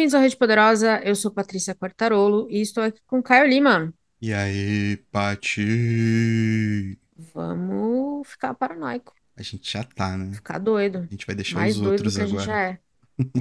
Bem-vindos à Rede Poderosa, eu sou Patrícia Quartarolo e estou aqui com Caio Lima. E aí, Pati? Vamos ficar paranoico. A gente já tá, né? Ficar doido. A gente vai deixar Mais os doido outros que agora. a gente já é.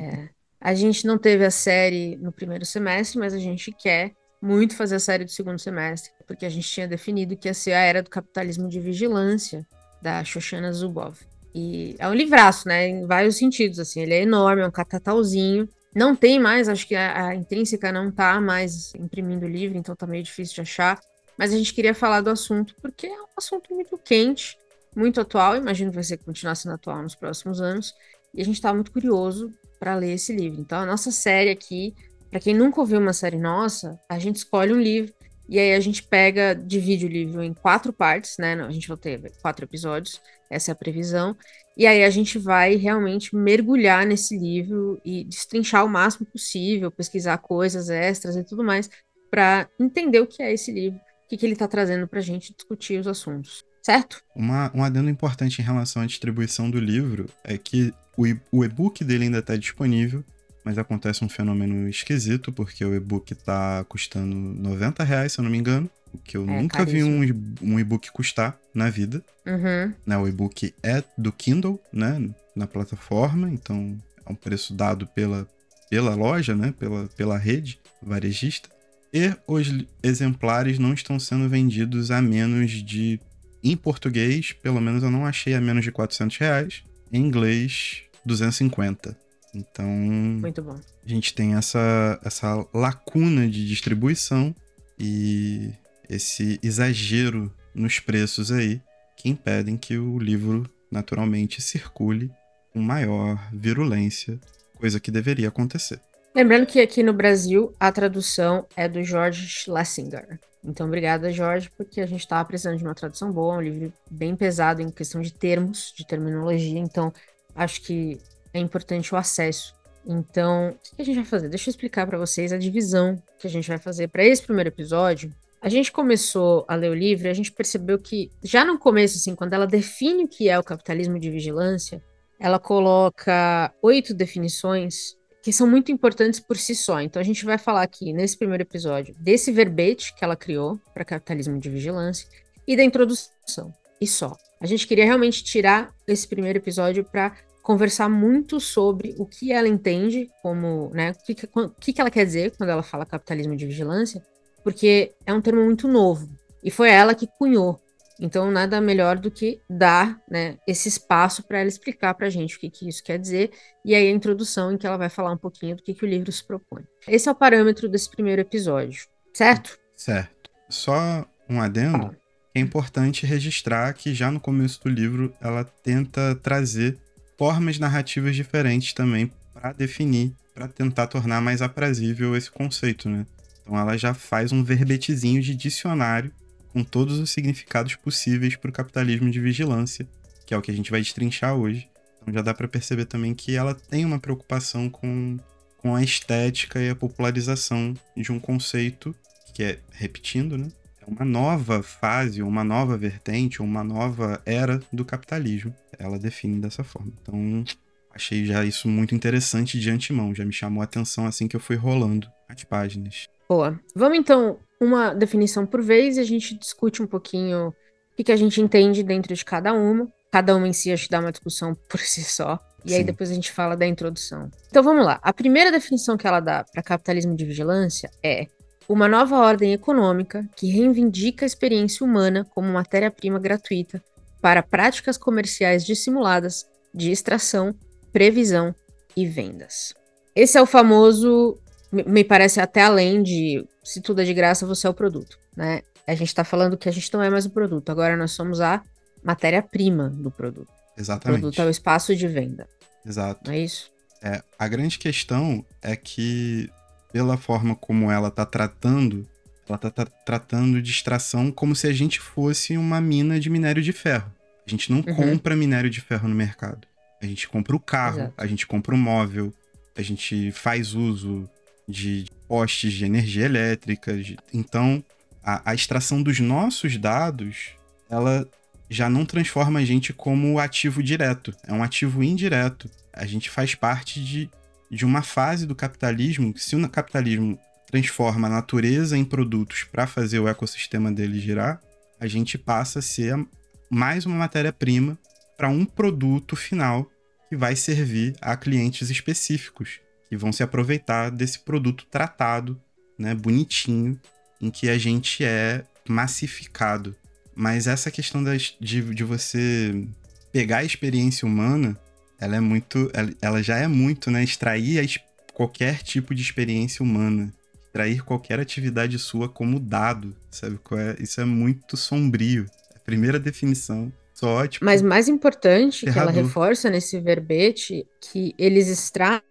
é. A gente não teve a série no primeiro semestre, mas a gente quer muito fazer a série do segundo semestre, porque a gente tinha definido que ia ser a era do capitalismo de vigilância da Shoshana Zuboff. E é um livraço, né? Em vários sentidos, assim. Ele é enorme, é um catatauzinho. Não tem mais, acho que a, a Intrínseca não tá mais imprimindo livro, então tá meio difícil de achar. Mas a gente queria falar do assunto, porque é um assunto muito quente, muito atual. Imagino que vai ser continuar sendo atual nos próximos anos. E a gente tá muito curioso para ler esse livro. Então, a nossa série aqui, para quem nunca ouviu uma série nossa, a gente escolhe um livro e aí a gente pega, divide o livro em quatro partes, né? A gente vai ter quatro episódios, essa é a previsão. E aí a gente vai realmente mergulhar nesse livro e destrinchar o máximo possível, pesquisar coisas extras e tudo mais, para entender o que é esse livro, o que, que ele está trazendo para a gente discutir os assuntos. Certo? Uma, um adendo importante em relação à distribuição do livro é que o, e-book dele ainda está disponível, mas acontece um fenômeno esquisito, porque o e-book tá custando 90 reais, se eu não me engano. O que eu É, nunca vi caríssimo. um, e- um e-book custar na vida. Uhum. né? O e-book é do Kindle, né? Na plataforma, então é um preço dado pela, pela loja, né? Pela, pela rede varejista. E os exemplares não estão sendo vendidos a menos de. Em português, pelo menos eu não achei a menos de 400 reais. Em inglês, 250. Então, Muito bom. a gente tem essa, essa lacuna de distribuição e esse exagero nos preços aí que impedem que o livro naturalmente circule com maior virulência, coisa que deveria acontecer. Lembrando que aqui no Brasil a tradução é do George Schlesinger. Então, obrigada, Jorge, porque a gente estava precisando de uma tradução boa, um livro bem pesado em questão de termos, de terminologia. Então, acho que é importante o acesso. Então, o que a gente vai fazer? Deixa eu explicar para vocês a divisão que a gente vai fazer para esse primeiro episódio. A gente começou a ler o livro e a gente percebeu que, já no começo, assim, quando ela define o que é o capitalismo de vigilância, ela coloca oito definições que são muito importantes por si só. Então a gente vai falar aqui nesse primeiro episódio desse verbete que ela criou para capitalismo de vigilância e da introdução. E só. A gente queria realmente tirar esse primeiro episódio para conversar muito sobre o que ela entende como, né, o que, que- que ela quer dizer quando ela fala capitalismo de vigilância, porque é um termo muito novo e foi ela que cunhou. Então, nada melhor do que dar né, esse espaço para ela explicar para a gente o que, que isso quer dizer e aí a introdução em que ela vai falar um pouquinho do que, que o livro se propõe. Esse é o parâmetro desse primeiro episódio, certo? Certo. Só um adendo. Fala. É importante registrar que já no começo do livro ela tenta trazer formas narrativas diferentes também para definir, para tentar tornar mais aprazível esse conceito, né? Então ela já faz um verbetezinho de dicionário com todos os significados possíveis para o capitalismo de vigilância, que é o que a gente vai destrinchar hoje. Então já dá para perceber também que ela tem uma preocupação com, com a estética e a popularização de um conceito que é, repetindo, né? É uma nova fase, uma nova vertente, uma nova era do capitalismo. Ela define dessa forma. Então, achei já isso muito interessante de antemão. Já me chamou a atenção assim que eu fui rolando as páginas. Boa. Vamos então uma definição por vez e a gente discute um pouquinho o que, que a gente entende dentro de cada uma. Cada uma em si acho que dá uma discussão por si só. E aí Sim. depois a gente fala da introdução. Então vamos lá. A primeira definição que ela dá para capitalismo de vigilância é uma nova ordem econômica que reivindica a experiência humana como matéria-prima gratuita para práticas comerciais dissimuladas de extração, previsão e vendas. Esse é o famoso, me- parece até além de se tudo é de graça, você é o produto, né? A gente está falando que a gente não é mais o produto, agora nós somos a matéria-prima do produto. O Exatamente. produto é o espaço de venda, Exato. não é isso? É, a grande questão é que, pela forma como ela tá tratando, ela tá, tá tratando de extração como se a gente fosse uma mina de minério de ferro. A gente não Uhum. compra minério de ferro no mercado. A gente compra o carro, Exato. a gente compra o móvel, a gente faz uso de postes de energia elétrica. de- Então, a, a extração dos nossos dados, ela já não transforma a gente como ativo direto. É um ativo indireto. A gente faz parte de de uma fase do capitalismo, que se o capitalismo transforma a natureza em produtos para fazer o ecossistema dele girar, a gente passa a ser mais uma matéria-prima para um produto final que vai servir a clientes específicos, que vão se aproveitar desse produto tratado, né, bonitinho, em que a gente é massificado. Mas essa questão de, de você pegar a experiência humana, ela é muito. Ela já é muito, né? Extrair a, qualquer tipo de experiência humana. Extrair qualquer atividade sua como dado, sabe? É? Isso é muito sombrio. A primeira definição. Só, tipo, Mas mais importante que ela reforça nesse verbete que eles extraem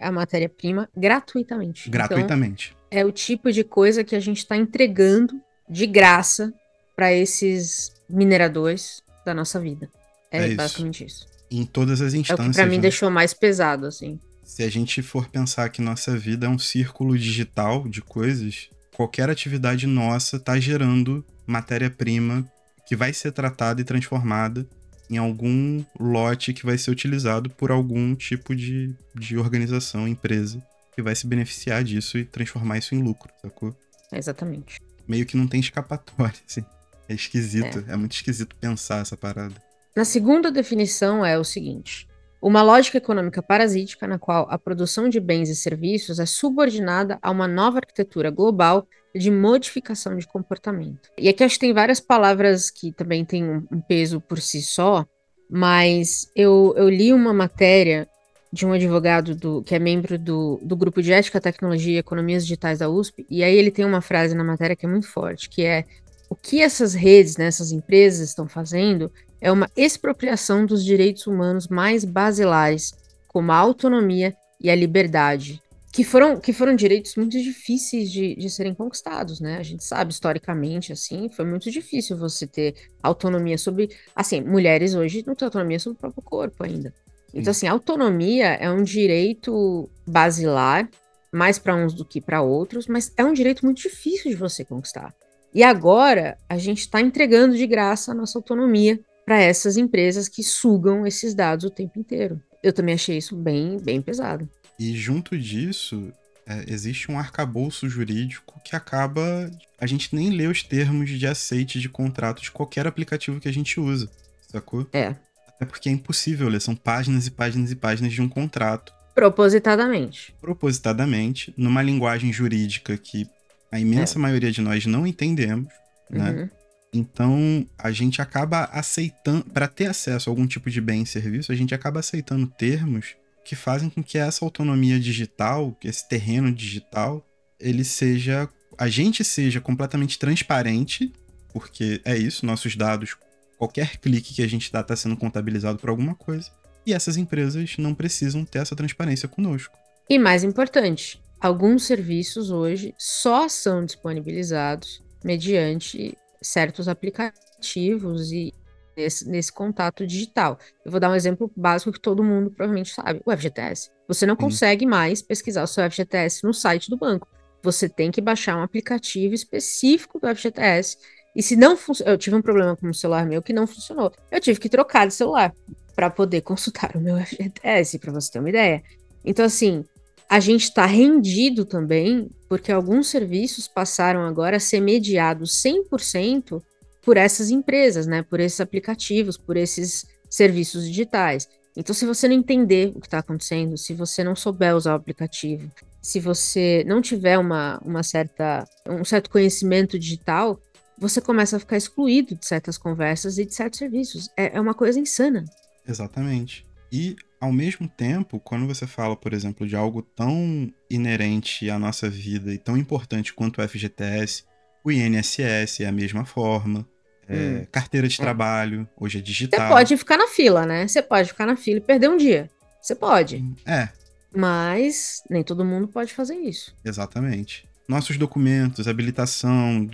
a matéria-prima gratuitamente. Então, gratuitamente. Então, é o tipo de coisa que a gente está entregando de graça para esses mineradores da nossa vida. É, é basicamente isso. Em todas as instâncias. É o que pra mim né? deixou mais pesado, assim. Se a gente for pensar que nossa vida é um círculo digital de coisas, qualquer atividade nossa está gerando matéria-prima que vai ser tratada e transformada em algum lote que vai ser utilizado por algum tipo de, de organização, empresa, que vai se beneficiar disso e transformar isso em lucro, sacou? Exatamente. Meio que não tem escapatória, assim. É esquisito, é, é muito esquisito pensar essa parada. Na segunda definição é o seguinte: uma lógica econômica parasítica na qual a produção de bens e serviços é subordinada a uma nova arquitetura global de modificação de comportamento. E aqui acho que tem várias palavras que também têm um, peso por si só, mas eu, eu li uma matéria de um advogado do, que é membro do, do grupo de Ética, Tecnologia e Economias Digitais da USP, e aí ele tem uma frase na matéria que é muito forte, que é o que essas redes, né, essas empresas estão fazendo é uma expropriação dos direitos humanos mais basilares, como a autonomia e a liberdade, que foram, que foram direitos muito difíceis de, de serem conquistados, né? A gente sabe, historicamente, assim, foi muito difícil você ter autonomia sobre... Assim, mulheres hoje não têm autonomia sobre o próprio corpo ainda. Então, assim, autonomia é um direito basilar, mais para uns do que para outros, mas é um direito muito difícil de você conquistar. E agora a gente está entregando de graça a nossa autonomia para essas empresas que sugam esses dados o tempo inteiro. Eu também achei isso bem, bem pesado. E junto disso, é, existe um arcabouço jurídico que acaba. A gente nem lê os termos de aceite de contrato de qualquer aplicativo que a gente usa, sacou? É. Até porque é impossível ler, são páginas e páginas e páginas de um contrato. Propositadamente. Propositadamente, numa linguagem jurídica que a imensa é. maioria de nós não entendemos, né? Uhum. Então, a gente acaba aceitando, para ter acesso a algum tipo de bem e serviço, a gente acaba aceitando termos que fazem com que essa autonomia digital, esse terreno digital, ele seja, a gente seja completamente transparente, porque é isso, nossos dados, qualquer clique que a gente dá está sendo contabilizado por alguma coisa, e essas empresas não precisam ter essa transparência conosco. E mais importante, alguns serviços hoje só são disponibilizados mediante certos aplicativos e nesse, nesse contato digital. Eu vou dar um exemplo básico que todo mundo provavelmente sabe: o FGTS. Você não consegue mais pesquisar o seu FGTS no site do banco. Você tem que baixar um aplicativo específico do FGTS. E se não funcionar, eu tive um problema com o celular meu que não funcionou. Eu tive que trocar de celular para poder consultar o meu FGTS, para você ter uma ideia. Então, assim, a gente está rendido também, porque alguns serviços passaram agora a ser mediados 100% por essas empresas, né? Por esses aplicativos, por esses serviços digitais. Então, se você não entender o que está acontecendo, se você não souber usar o aplicativo, se você não tiver uma, uma certa, um certo conhecimento digital, você começa a ficar excluído de certas conversas e de certos serviços. É, é uma coisa insana. Exatamente. E, ao mesmo tempo, quando você fala, por exemplo, de algo tão inerente à nossa vida e tão importante quanto o FGTS, o INSS é a mesma forma. É, hum. Carteira de é. trabalho, hoje é digital. Você pode ficar na fila, né? Você pode ficar na fila e perder um dia. Você pode. É. Mas nem todo mundo pode fazer isso. Exatamente. Nossos documentos, habilitação,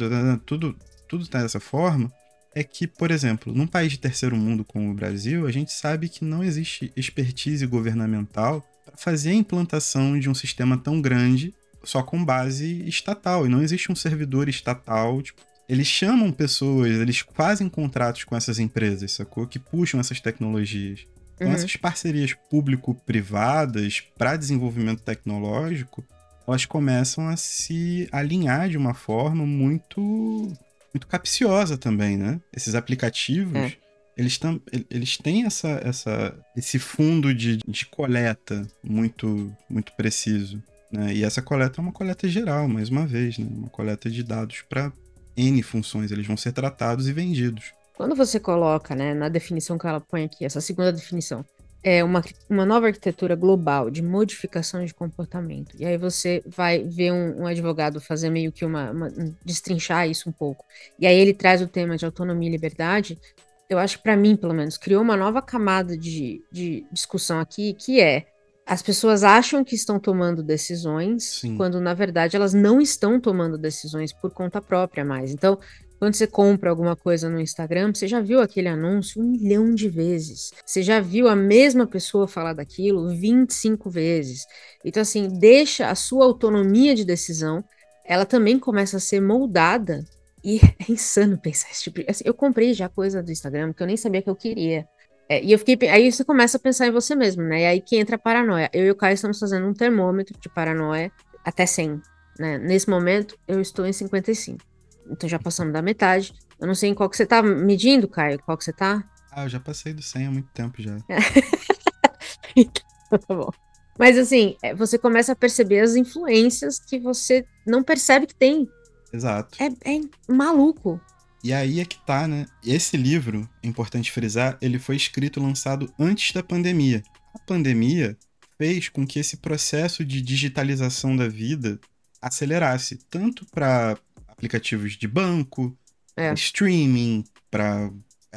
tudo, tudo tá dessa forma. É que, por exemplo, num país de terceiro mundo como o Brasil, a gente sabe que não existe expertise governamental para fazer a implantação de um sistema tão grande só com base estatal. E não existe um servidor estatal. Tipo, eles chamam pessoas, eles fazem contratos com essas empresas, sacou? Que puxam essas tecnologias. Então, uhum. essas parcerias público-privadas para desenvolvimento tecnológico, elas começam a se alinhar de uma forma muito, muito capciosa também, né? Esses aplicativos, é. eles, tam, eles têm essa, essa, esse fundo de, de coleta muito, muito preciso. Né? E essa coleta é uma coleta geral, mais uma vez, né? uma coleta de dados para N funções. Eles vão ser tratados e vendidos. Quando você coloca, né, na definição que ela põe aqui, essa segunda definição, é uma, uma nova arquitetura global de modificação de comportamento. E aí você vai ver um, um advogado fazer meio que uma, uma, destrinchar isso um pouco. E aí ele traz o tema de autonomia e liberdade. Eu acho que para mim, pelo menos, criou uma nova camada de, de discussão aqui, que é as pessoas acham que estão tomando decisões, Sim. quando na verdade elas não estão tomando decisões por conta própria mais. Então, quando você compra alguma coisa no Instagram, você já viu aquele anúncio um milhão de vezes. Você já viu a mesma pessoa falar daquilo 25 vezes. Então, assim, deixa a sua autonomia de decisão, ela também começa a ser moldada. E é insano pensar esse tipo de... Assim, eu comprei já coisa do Instagram que eu nem sabia que eu queria. É, e eu fiquei. Aí você começa a pensar em você mesmo, né? E aí que entra a paranoia. Eu e o Caio estamos fazendo um termômetro de paranoia até 100. Né? Nesse momento, eu estou em 55. Então já passamos da metade. Eu não sei em qual que você tá medindo, Caio. Qual que você tá? Ah, eu já passei do 100 há muito tempo já. então, tá bom. Mas assim, é, você começa a perceber as influências que você não percebe que tem. Exato. É, é maluco. E aí é que tá, né? Esse livro, é importante frisar, ele foi escrito e lançado antes da pandemia. A pandemia fez com que esse processo de digitalização da vida acelerasse, tanto para aplicativos de banco, é. streaming, para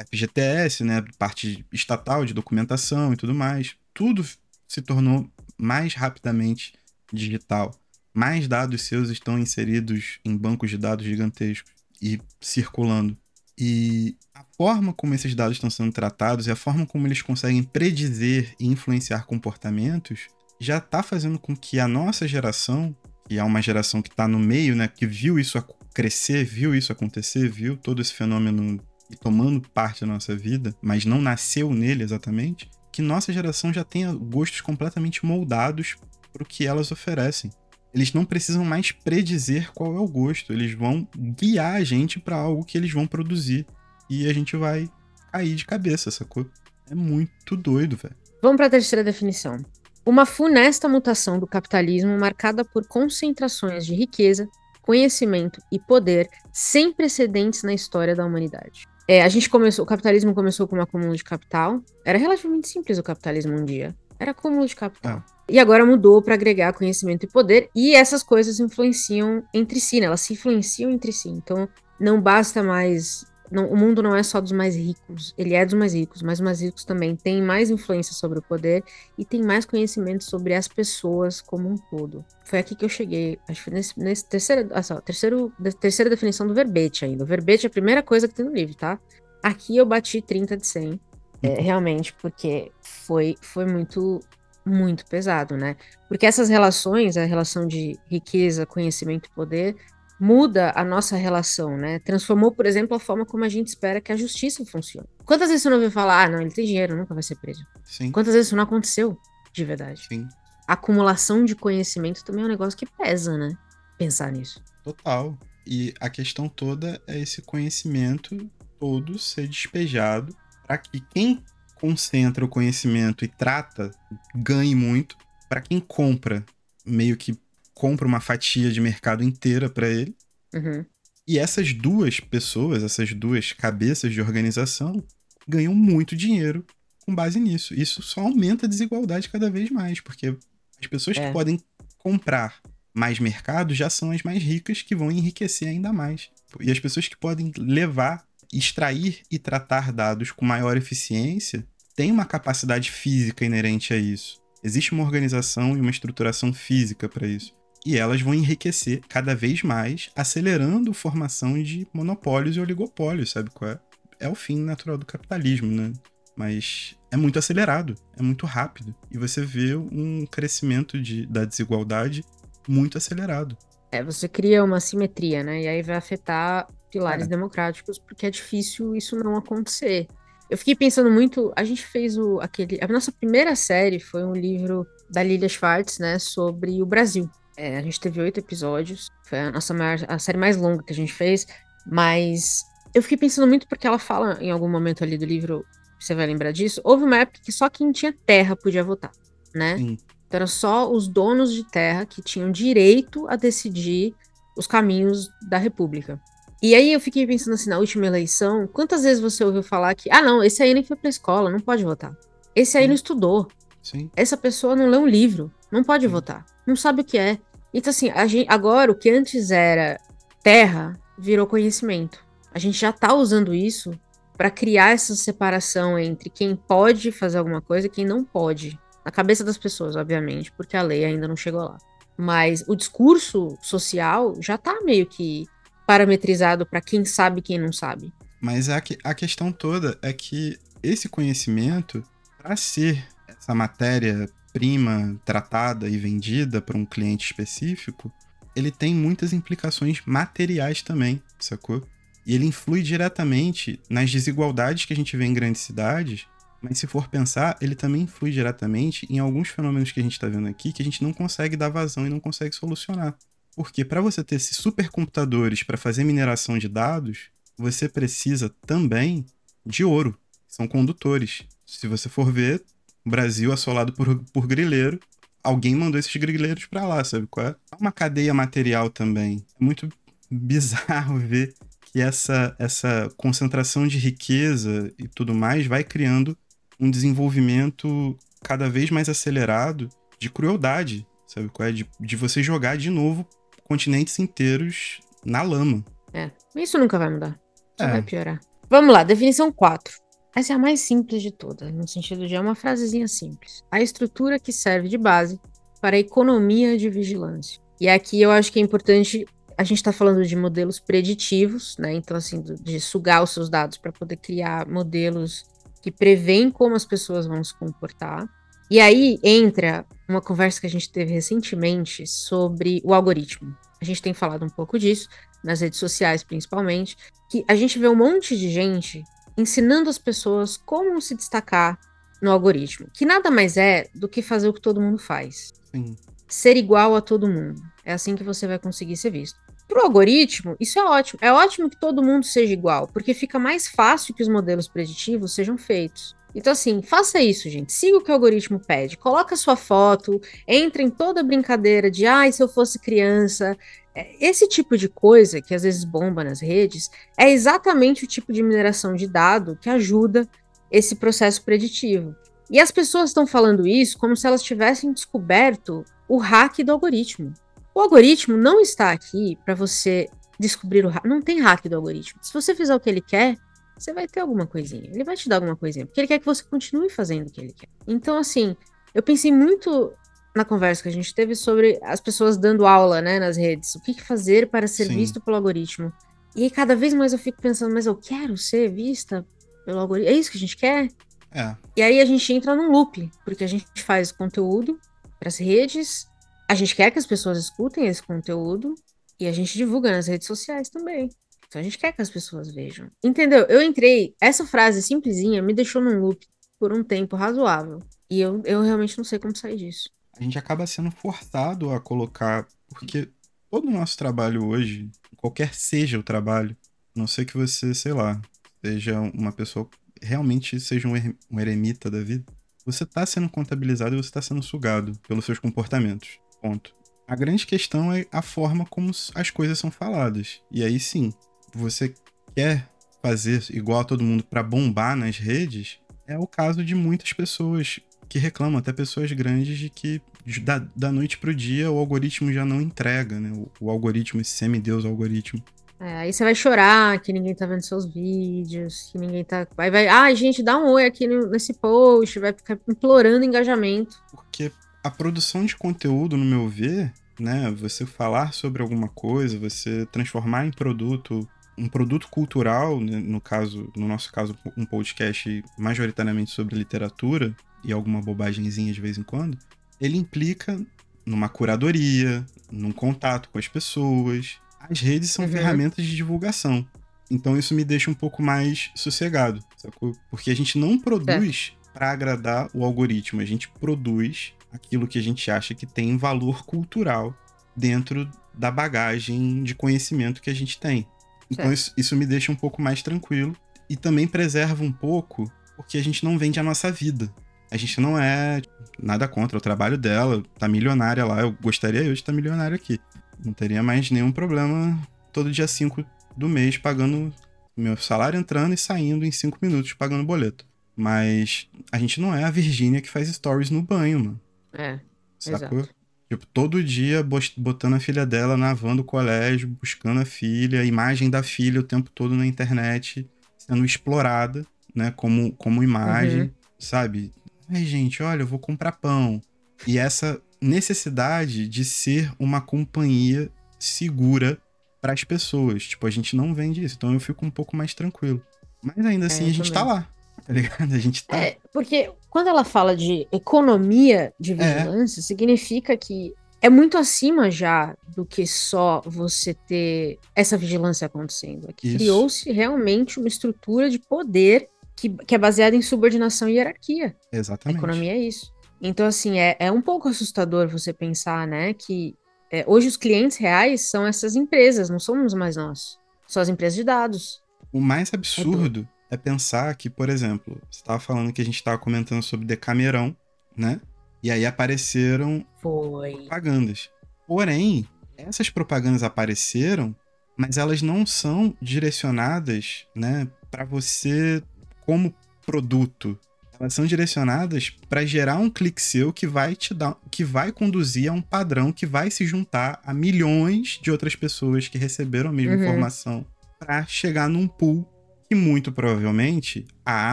FGTS, né, parte estatal de documentação e tudo mais. Tudo se tornou mais rapidamente digital. Mais dados seus estão inseridos em bancos de dados gigantescos e circulando. E a forma como esses dados estão sendo tratados e a forma como eles conseguem predizer e influenciar comportamentos já está fazendo com que a nossa geração, que é uma geração que está no meio, né, que viu isso crescer, viu isso acontecer, viu todo esse fenômeno tomando parte da nossa vida, mas não nasceu nele exatamente, que nossa geração já tenha gostos completamente moldados para o que elas oferecem. Eles não precisam mais predizer qual é o gosto, eles vão guiar a gente para algo que eles vão produzir e a gente vai cair de cabeça, sacou? É muito doido, velho. Vamos para a terceira definição. Uma funesta mutação do capitalismo marcada por concentrações de riqueza, conhecimento e poder sem precedentes na história da humanidade. É, a gente começou, o capitalismo começou com um acúmulo de capital. Era relativamente simples o capitalismo um dia. Era acúmulo de capital. Ah. E agora mudou para agregar conhecimento e poder, e essas coisas influenciam entre si, né? Elas se influenciam entre si. Então, não basta mais não, o mundo não é só dos mais ricos, ele é dos mais ricos, mas os mais ricos também têm mais influência sobre o poder e têm mais conhecimento sobre as pessoas como um todo. Foi aqui que eu cheguei, acho que nesse, nesse ah, só, terceiro, terceira definição do verbete ainda. O verbete é a primeira coisa que tem no livro, tá? Aqui eu bati 30 de 100, é, uhum. realmente, porque foi, foi muito muito pesado, né? Porque essas relações, a relação de riqueza, conhecimento e poder, muda a nossa relação, né? Transformou, por exemplo, a forma como a gente espera que a justiça funcione. Quantas vezes você não ouviu falar, ah, não, ele tem dinheiro, nunca vai ser preso? Sim. Quantas vezes isso não aconteceu de verdade? Sim. A acumulação de conhecimento também é um negócio que pesa, né? Pensar nisso. Total. E a questão toda é esse conhecimento todo ser despejado para que quem concentra o conhecimento e trata ganhe muito, para quem compra meio que compra uma fatia de mercado inteira para ele. Uhum. E essas duas pessoas, essas duas cabeças de organização, ganham muito dinheiro com base nisso. Isso só aumenta a desigualdade cada vez mais, porque as pessoas é. que podem comprar mais mercado já são as mais ricas que vão enriquecer ainda mais. E as pessoas que podem levar, extrair e tratar dados com maior eficiência têm uma capacidade física inerente a isso. Existe uma organização e uma estruturação física para isso e elas vão enriquecer cada vez mais, acelerando a formação de monopólios e oligopólios, sabe qual é? É o fim natural do capitalismo, né? Mas é muito acelerado, é muito rápido. E você vê um crescimento de, da desigualdade muito acelerado. É, você cria uma simetria, né? E aí vai afetar pilares é. democráticos, porque é difícil isso não acontecer. Eu fiquei pensando muito. A gente fez o aquele. A nossa primeira série foi um livro da Lilia Schwartz, né, sobre o Brasil. É, a gente teve oito episódios. Foi a nossa maior, a série mais longa que a gente fez. Mas eu fiquei pensando muito porque ela fala em algum momento ali do livro, você vai lembrar disso. Houve uma época que só quem tinha terra podia votar, né? Sim. Então eram só os donos de terra que tinham direito a decidir os caminhos da República. E aí eu fiquei pensando assim, na última eleição, quantas vezes você ouviu falar que, ah, não, esse aí nem foi pra escola, não pode votar. Esse aí Sim. não estudou. Sim. Essa pessoa não lê um livro, não pode Sim. votar. Não sabe o que é. Então, assim, gente, agora o que antes era terra virou conhecimento. A gente já tá usando isso para criar essa separação entre quem pode fazer alguma coisa e quem não pode. Na cabeça das pessoas, obviamente, porque a lei ainda não chegou lá. Mas o discurso social já tá meio que parametrizado para quem sabe e quem não sabe. Mas a, a questão toda é que esse conhecimento, para ser essa matéria-prima tratada e vendida para um cliente específico, ele tem muitas implicações materiais também, sacou? E ele influi diretamente nas desigualdades que a gente vê em grandes cidades mas se for pensar, ele também influi diretamente em alguns fenômenos que a gente está vendo aqui que a gente não consegue dar vazão e não consegue solucionar. Porque para você ter esses supercomputadores para fazer mineração de dados, você precisa também de ouro. São condutores. Se você for ver, Brasil assolado por, por grileiro, alguém mandou esses grileiros para lá, sabe qual é? Uma cadeia material também. É muito bizarro ver que essa, essa concentração de riqueza e tudo mais vai criando um desenvolvimento cada vez mais acelerado de crueldade, sabe qual é? De, de você jogar de novo continentes inteiros na lama. É, isso nunca vai mudar. Só é. vai piorar. Vamos lá, definição 4. Essa é a mais simples de todas, no sentido de é uma frasezinha simples. A estrutura que serve de base para a economia de vigilância. E aqui eu acho que é importante a gente está falando de modelos preditivos, né? Então, assim, de sugar os seus dados para poder criar modelos que prevêem como as pessoas vão se comportar. E aí entra uma conversa que a gente teve recentemente sobre o algoritmo. A gente tem falado um pouco disso, nas redes sociais principalmente, que a gente vê um monte de gente ensinando as pessoas como se destacar no algoritmo, que nada mais é do que fazer o que todo mundo faz. Sim. Ser igual a todo mundo. É assim que você vai conseguir ser visto. Para o algoritmo, isso é ótimo. É ótimo que todo mundo seja igual, porque fica mais fácil que os modelos preditivos sejam feitos. Então, assim, faça isso, gente. Siga o que o algoritmo pede. Coloca sua foto, entre em toda a brincadeira de, ai, se eu fosse criança. É, esse tipo de coisa que às vezes bomba nas redes é exatamente o tipo de mineração de dado que ajuda esse processo preditivo. E as pessoas estão falando isso como se elas tivessem descoberto o hack do algoritmo. O algoritmo não está aqui para você descobrir o hack. Não tem hack do algoritmo. Se você fizer o que ele quer, você vai ter alguma coisinha. Ele vai te dar alguma coisinha, porque ele quer que você continue fazendo o que ele quer. Então, assim, eu pensei muito na conversa que a gente teve sobre as pessoas dando aula, né, nas redes. O que, fazer para ser Sim. visto pelo algoritmo? E aí, cada vez mais eu fico pensando, mas eu quero ser vista pelo algoritmo. É isso que a gente quer? É. E aí a gente entra num loop, porque a gente faz conteúdo para as redes, a gente quer que as pessoas escutem esse conteúdo e a gente divulga nas redes sociais também. Então a gente quer que as pessoas vejam. Entendeu? Eu entrei, essa frase simplesinha me deixou num loop por um tempo razoável. E eu, eu realmente não sei como sair disso. A gente acaba sendo forçado a colocar, porque todo o nosso trabalho hoje, qualquer seja o trabalho, a não ser que você, sei lá, seja uma pessoa, realmente seja um, er um eremita da vida, você está sendo contabilizado e você está sendo sugado pelos seus comportamentos. Ponto. A grande questão é a forma como as coisas são faladas. E aí sim, você quer fazer igual a todo mundo para bombar nas redes, é o caso de muitas pessoas que reclamam, até pessoas grandes, de que da, da noite pro dia o algoritmo já não entrega, né? O, o algoritmo, esse semideus algoritmo. É, aí você vai chorar que ninguém tá vendo seus vídeos, que ninguém tá. Vai, vai. Ai, ah, gente, dá um oi aqui nesse post, vai ficar implorando engajamento. Porque a produção de conteúdo, no meu ver, né, você falar sobre alguma coisa, você transformar em produto um produto cultural, né, no caso, no nosso caso, um podcast majoritariamente sobre literatura e alguma bobagemzinha de vez em quando, ele implica numa curadoria, num contato com as pessoas. As redes são uhum. ferramentas de divulgação. Então isso me deixa um pouco mais sossegado, sacou? Porque a gente não produz para agradar o algoritmo, a gente produz aquilo que a gente acha que tem valor cultural dentro da bagagem de conhecimento que a gente tem. Então isso, isso me deixa um pouco mais tranquilo e também preserva um pouco porque a gente não vende a nossa vida. A gente não é nada contra o trabalho dela, tá milionária lá. Eu gostaria eu de estar milionário aqui. Não teria mais nenhum problema todo dia 5 do mês pagando meu salário entrando e saindo em 5 minutos pagando boleto. Mas a gente não é a Virgínia que faz stories no banho, mano. É. Sacou? Exato. Tipo, todo dia botando a filha dela na van do colégio, buscando a filha, a imagem da filha o tempo todo na internet, sendo explorada, né, como, como imagem, uhum. sabe? Ai, gente, olha, eu vou comprar pão. E essa necessidade de ser uma companhia segura para as pessoas. Tipo, a gente não vende isso, então eu fico um pouco mais tranquilo. Mas ainda assim, é, a gente tá também. tá lá, tá ligado? A gente tá. É, porque quando ela fala de economia de é. vigilância, é. significa que é muito acima já do que só você ter essa vigilância acontecendo. Aqui criou-se realmente uma estrutura de poder que, que é baseada em subordinação e hierarquia. Exatamente. A economia é isso. Então, assim, é, é um pouco assustador você pensar, né, que é, hoje os clientes reais são essas empresas, não somos mais nós. São as empresas de dados. O mais absurdo é, pensar que, por exemplo, você estava falando que a gente estava comentando sobre Decamerão, né? E aí apareceram Foi. propagandas. Porém, essas propagandas apareceram, mas elas não são direcionadas, né, para você como produto. Elas são direcionadas para gerar um clique seu que vai te dar, que vai conduzir a um padrão que vai se juntar a milhões de outras pessoas que receberam a mesma uhum. informação para chegar num pool que muito provavelmente a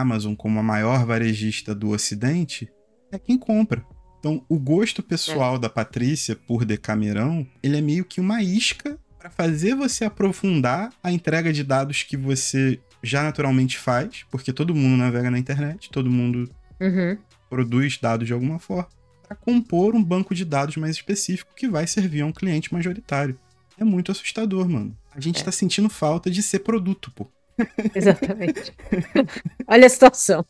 Amazon, como a maior varejista do Ocidente, é quem compra. Então, o gosto pessoal é. da Patrícia por Decamerão, ele é meio que uma isca para fazer você aprofundar a entrega de dados que você já naturalmente faz, porque todo mundo navega na internet, todo mundo uhum. produz dados de alguma forma, para compor um banco de dados mais específico que vai servir a um cliente majoritário. É muito assustador, mano. A gente é. tá sentindo falta de ser produto, pô. Exatamente. Olha a situação.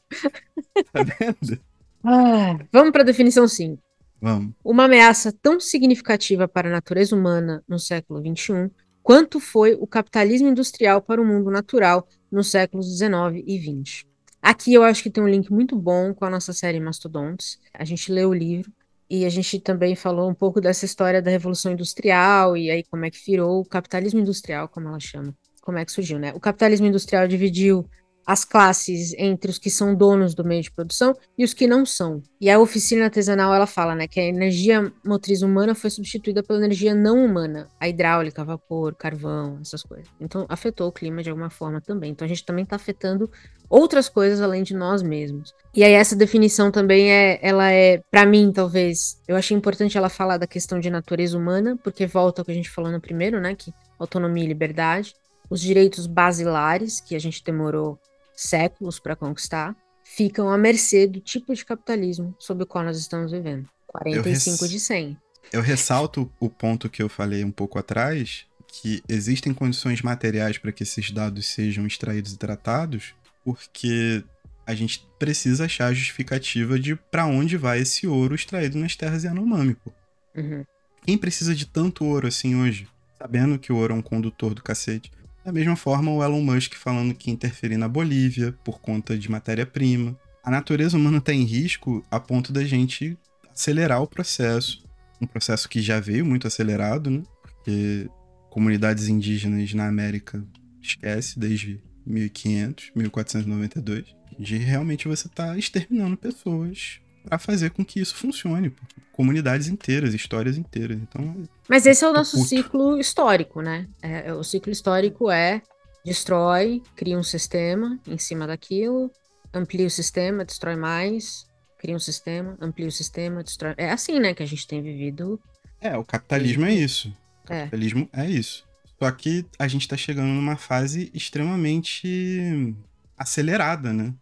Tá vendo? Ah, vamos para a definição 5. Vamos. Uma ameaça tão significativa para a natureza humana no século XXI quanto foi o capitalismo industrial para o mundo natural nos séculos XIX e XX. Aqui eu acho que tem um link muito bom com a nossa série Mastodontes. A gente leu o livro e a gente também falou um pouco dessa história da Revolução Industrial e aí como é que virou o capitalismo industrial, como ela chama. Como é que surgiu, né? O capitalismo industrial dividiu as classes entre os que são donos do meio de produção e os que não são. E a oficina artesanal ela fala, né, que a energia motriz humana foi substituída pela energia não humana, a hidráulica, vapor, carvão, essas coisas. Então afetou o clima de alguma forma também. Então a gente também está afetando outras coisas além de nós mesmos. E aí essa definição também é, ela é, para mim talvez, eu achei importante ela falar da questão de natureza humana, porque volta ao que a gente falou no primeiro, né, que autonomia e liberdade, os direitos basilares que a gente demorou séculos para conquistar, ficam à mercê do tipo de capitalismo sob o qual nós estamos vivendo. 45 res... de 100. Eu ressalto o ponto que eu falei um pouco atrás, que existem condições materiais para que esses dados sejam extraídos e tratados, porque a gente precisa achar a justificativa de para onde vai esse ouro extraído nas terras Yanomami, pô. Uhum. Quem precisa de tanto ouro assim hoje? Sabendo que o ouro é um condutor do cacete. Da mesma forma, o Elon Musk falando que interferir na Bolívia por conta de matéria-prima. A natureza humana está em risco a ponto da gente acelerar o processo. Um processo que já veio muito acelerado, né? Porque comunidades indígenas na América esquece desde 1500, 1492, de realmente você estar tá exterminando pessoas para fazer com que isso funcione. Comunidades inteiras, histórias inteiras. Então. Mas esse é o nosso puto. ciclo histórico, né? É, o ciclo histórico é destrói, cria um sistema em cima daquilo, amplia o sistema, destrói mais, cria um sistema, amplia o sistema, destrói. É assim, né, que a gente tem vivido. É, o capitalismo é isso. O é. capitalismo é, é isso. Só que a gente tá chegando numa fase extremamente acelerada, né?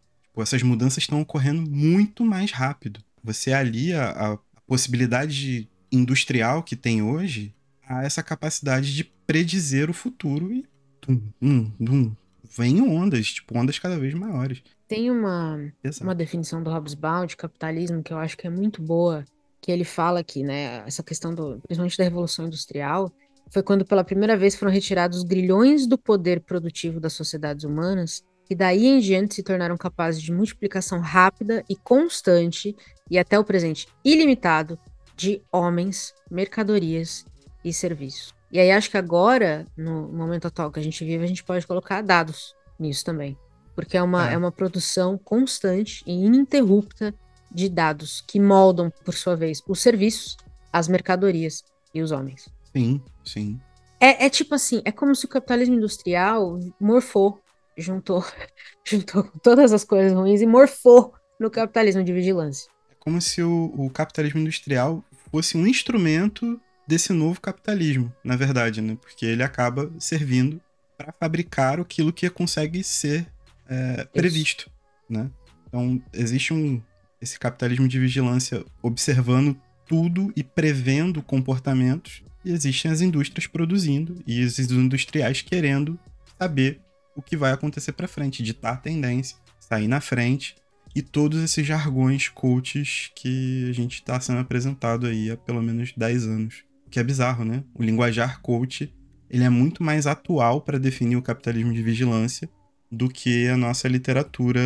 Essas mudanças estão ocorrendo muito mais rápido. Você alia a, possibilidade industrial que tem hoje a essa capacidade de predizer o futuro e tum, tum, tum, vem ondas, tipo, ondas cada vez maiores. Tem uma, uma definição do Hobsbawm de capitalismo que eu acho que é muito boa, que ele fala que, né, essa questão do, principalmente da revolução industrial, foi quando pela primeira vez foram retirados os grilhões do poder produtivo das sociedades humanas e daí em diante se tornaram capazes de multiplicação rápida e constante e até o presente ilimitado de homens, mercadorias e serviços. E aí acho que agora, no momento atual que a gente vive, a gente pode colocar dados nisso também. Porque é uma, é. é uma produção constante e ininterrupta de dados que moldam, por sua vez, os serviços, as mercadorias e os homens. Sim, sim. É, é tipo assim, é como se o capitalismo industrial morfou, juntou, juntou todas as coisas ruins e morfou no capitalismo de vigilância. É como se o, o capitalismo industrial fosse um instrumento desse novo capitalismo, na verdade, né? Porque ele acaba servindo para fabricar aquilo que consegue ser é, previsto, né? Então existe um esse capitalismo de vigilância observando tudo e prevendo comportamentos e existem as indústrias produzindo e os industriais querendo saber o que vai acontecer para frente, ditar a tendência, sair na frente e todos esses jargões coaches que a gente está sendo apresentado aí há pelo menos 10 anos. Que é bizarro, né? O linguajar coach ele é muito mais atual para definir o capitalismo de vigilância do que a nossa literatura,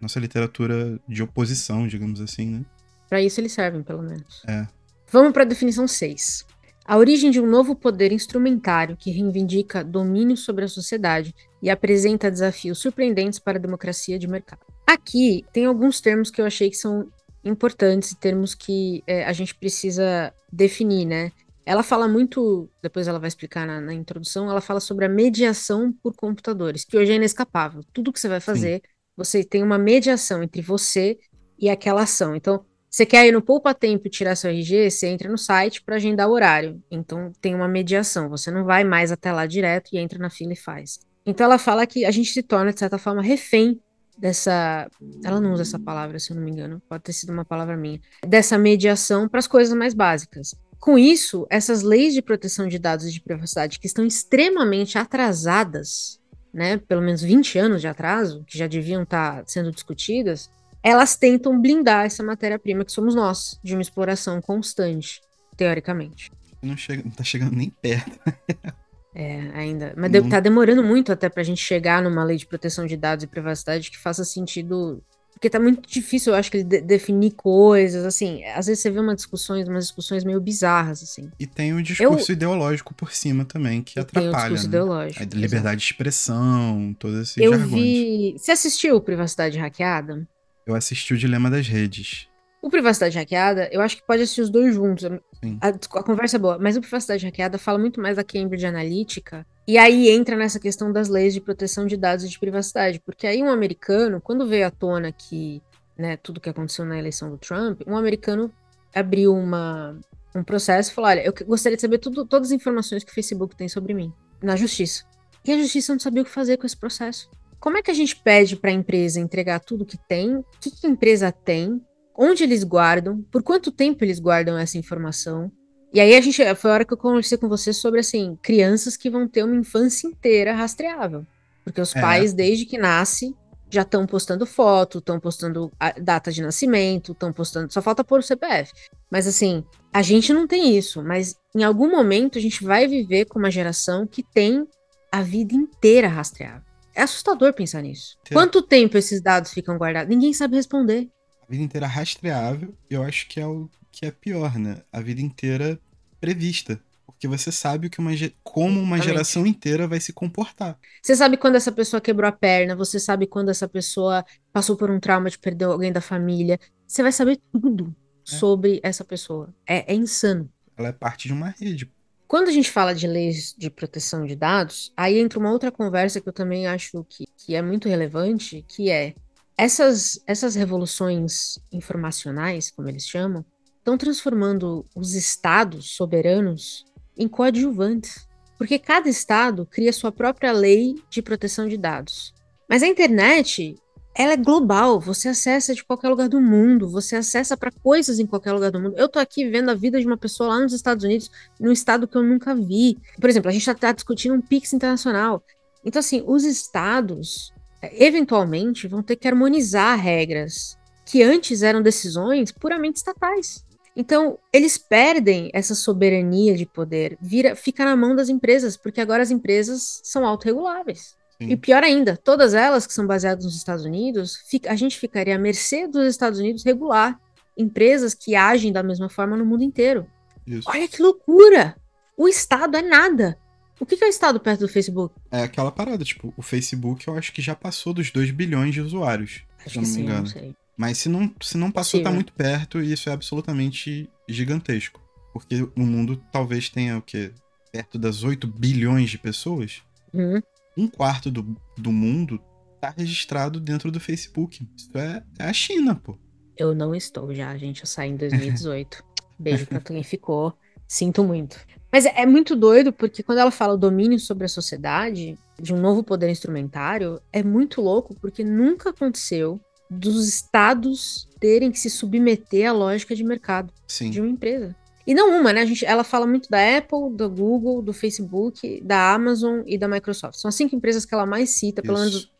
nossa literatura de oposição, digamos assim, né? Para isso eles servem, pelo menos. É. Vamos para a definição 6. A origem de um novo poder instrumentário que reivindica domínio sobre a sociedade e apresenta desafios surpreendentes para a democracia de mercado. Aqui tem alguns termos que eu achei que são importantes, termos que é, a gente precisa definir, né? Ela fala muito, depois ela vai explicar na, na, introdução, ela fala sobre a mediação por computadores, que hoje é inescapável. Tudo que você vai fazer, Sim. você tem uma mediação entre você e aquela ação. Então, você quer ir no Poupa Tempo e tirar seu RG, você entra no site para agendar o horário. Então tem uma mediação, você não vai mais até lá direto e entra na fila e faz. Então ela fala que a gente se torna, de certa forma, refém dessa. Ela não usa essa palavra, se eu não me engano, pode ter sido uma palavra minha. Dessa mediação para as coisas mais básicas. Com isso, essas leis de proteção de dados e de privacidade que estão extremamente atrasadas, né, pelo menos 20 anos de atraso, que já deviam estar tá sendo discutidas, elas tentam blindar essa matéria-prima que somos nós, de uma exploração constante, teoricamente. Não, chega, não tá chegando nem perto. é, ainda. Mas não. tá demorando muito até pra gente chegar numa lei de proteção de dados e privacidade que faça sentido. Porque tá muito difícil, eu acho, que ele de definir coisas, assim. Às vezes você vê umas discussões, umas discussões meio bizarras, assim. E tem o discurso eu... ideológico por cima também, que atrapalha. Tem o discurso né? ideológico. A liberdade exatamente. de expressão, todos esses eu jargões. Vi... Você assistiu Privacidade Hackeada? Eu assisti o Dilema das Redes. O Privacidade Hackeada, eu acho que pode assistir os dois juntos. A, a, conversa é boa, mas o Privacidade Hackeada fala muito mais da Cambridge Analytica. E aí entra nessa questão das leis de proteção de dados e de privacidade. Porque aí um americano, quando veio à tona que, né, tudo que aconteceu na eleição do Trump, um americano abriu uma, um processo e falou: olha, eu gostaria de saber tudo, todas as informações que o Facebook tem sobre mim, na justiça. E a justiça não sabia o que fazer com esse processo. Como é que a gente pede para a empresa entregar tudo que tem? O que, que a empresa tem? Onde eles guardam? Por quanto tempo eles guardam essa informação? E aí a gente foi a hora que eu conversei com você sobre assim, crianças que vão ter uma infância inteira rastreável. Porque os é. pais, desde que nasce, já estão postando foto, estão postando data de nascimento, estão postando. Só falta pôr o CPF. Mas assim, a gente não tem isso. Mas em algum momento a gente vai viver com uma geração que tem a vida inteira rastreável. É assustador pensar nisso. Quanto tempo esses dados ficam guardados? Ninguém sabe responder. A vida inteira rastreável, eu acho que é o que é pior, né? A vida inteira prevista. Porque você sabe o que uma, como uma Exatamente. geração inteira vai se comportar. Você sabe quando essa pessoa quebrou a perna, você sabe quando essa pessoa passou por um trauma de perder alguém da família. Você vai saber tudo é. sobre essa pessoa. É, é insano. Ela é parte de uma rede. Quando a gente fala de leis de proteção de dados, aí entra uma outra conversa que eu também acho que, que é muito relevante, que é essas, essas revoluções informacionais, como eles chamam, estão transformando os estados soberanos em coadjuvantes. Porque cada estado cria sua própria lei de proteção de dados. Mas a internet ela é global, você acessa de qualquer lugar do mundo, você acessa para coisas em qualquer lugar do mundo. Eu tô aqui vendo a vida de uma pessoa lá nos Estados Unidos, num estado que eu nunca vi. Por exemplo, a gente está tá discutindo um Pix internacional. Então, assim, os estados, é, eventualmente, vão ter que harmonizar regras que antes eram decisões puramente estatais. Então, eles perdem essa soberania de poder, vira, fica na mão das empresas, porque agora as empresas são autorreguláveis. Sim. E pior ainda, todas elas que são baseadas nos Estados Unidos, a gente ficaria à mercê dos Estados Unidos regular empresas que agem da mesma forma no mundo inteiro. Isso. Olha que loucura! O Estado é nada. O que, é o Estado perto do Facebook? É aquela parada, tipo, o Facebook eu acho que já passou dos 2 bilhões de usuários. Acho se eu não me engano. Sim, não Mas se não, se não passou, tá Possível. tá muito perto e isso é absolutamente gigantesco. Porque o mundo talvez tenha o quê? Perto das 8 bilhões de pessoas. Uhum. Um quarto do, do mundo tá registrado dentro do Facebook. Isso é, é a China, pô. Eu não estou já, gente. Eu saí em 2018. Beijo pra quem ficou. Sinto muito. Mas é, é, muito doido porque quando ela fala o domínio sobre a sociedade, de um novo poder instrumentário, é muito louco porque nunca aconteceu dos estados terem que se submeter à lógica de mercado Sim. de uma empresa. E não uma, né? A gente, ela fala muito da Apple, do Google, do Facebook, da Amazon e da Microsoft. São as cinco empresas que ela mais cita, pelo menos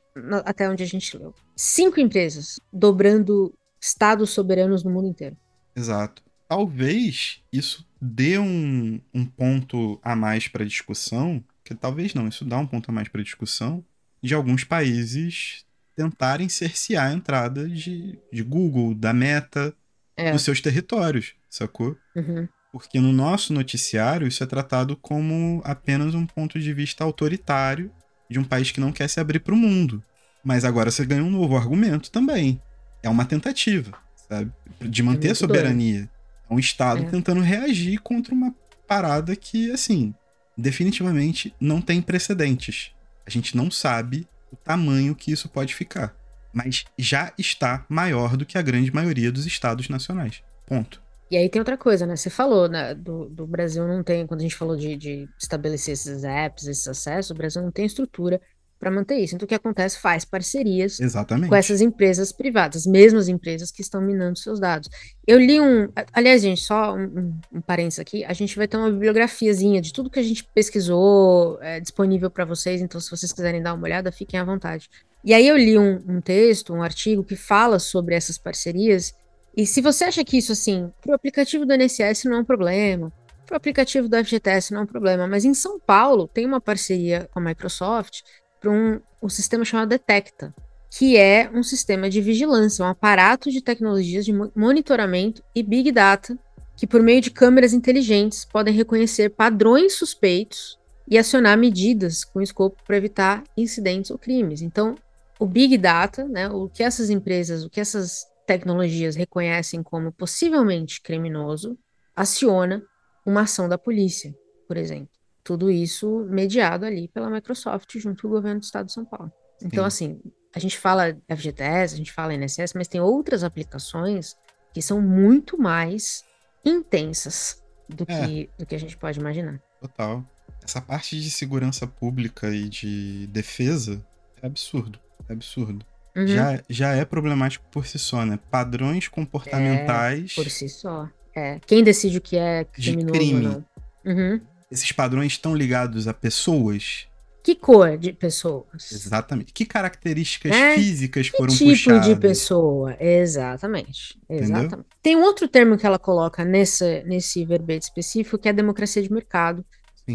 até onde a gente leu. Cinco empresas dobrando estados soberanos no mundo inteiro. Exato. Talvez isso dê um, um ponto a mais para discussão, que talvez não, isso dá um ponto a mais para discussão, de alguns países tentarem cercear a entrada de, de Google, da Meta, é. nos seus territórios, sacou? Uhum. Porque no nosso noticiário isso é tratado como apenas um ponto de vista autoritário de um país que não quer se abrir para o mundo. Mas agora você ganha um novo argumento também. É uma tentativa, sabe? De manter é a soberania. Doido. É um Estado é. tentando reagir contra uma parada que, assim, definitivamente não tem precedentes. A gente não sabe o tamanho que isso pode ficar. Mas já está maior do que a grande maioria dos estados nacionais. Ponto. E aí tem outra coisa, né? Você falou, né? Do, do Brasil não tem, quando a gente falou de, de estabelecer esses apps, esses acessos, o Brasil não tem estrutura para manter isso. Então, o que acontece? Faz parcerias Exatamente. com essas empresas privadas, mesmas empresas que estão minando seus dados. Eu li um. Aliás, gente, só um, um, um parênteses aqui. A gente vai ter uma bibliografiazinha de tudo que a gente pesquisou é, disponível para vocês. Então, se vocês quiserem dar uma olhada, fiquem à vontade. E aí, eu li um, um texto, um artigo que fala sobre essas parcerias. E se você acha que isso, assim, para o aplicativo do NSS não é um problema, para o aplicativo do FGTS não é um problema, mas em São Paulo tem uma parceria com a Microsoft para um, um sistema chamado Detecta, que é um sistema de vigilância, um aparato de tecnologias de monitoramento e big data que, por meio de câmeras inteligentes, podem reconhecer padrões suspeitos e acionar medidas com escopo para evitar incidentes ou crimes. Então, o big data, né, o que essas empresas, o que essas tecnologias reconhecem como possivelmente criminoso, aciona uma ação da polícia, por exemplo. Tudo isso mediado ali pela Microsoft junto com o governo do estado de São Paulo. Então, Sim. assim, a gente fala FGTS, a gente fala INSS, mas tem outras aplicações que são muito mais intensas do, é. que, do que a gente pode imaginar. Total. Essa parte de segurança pública e de defesa é absurdo. É absurdo. Uhum. Já, já é problemático por si só, né? Padrões comportamentais. É, por si só. É. Quem decide o que é criminoso de crime. Uhum esses padrões estão ligados a pessoas? Que cor de pessoas? Exatamente. Que características é? físicas que foram tipo puxadas? tipo de pessoa? Exatamente. Exatamente. Tem um outro termo que ela coloca nesse, nesse verbete específico, que é a democracia de mercado,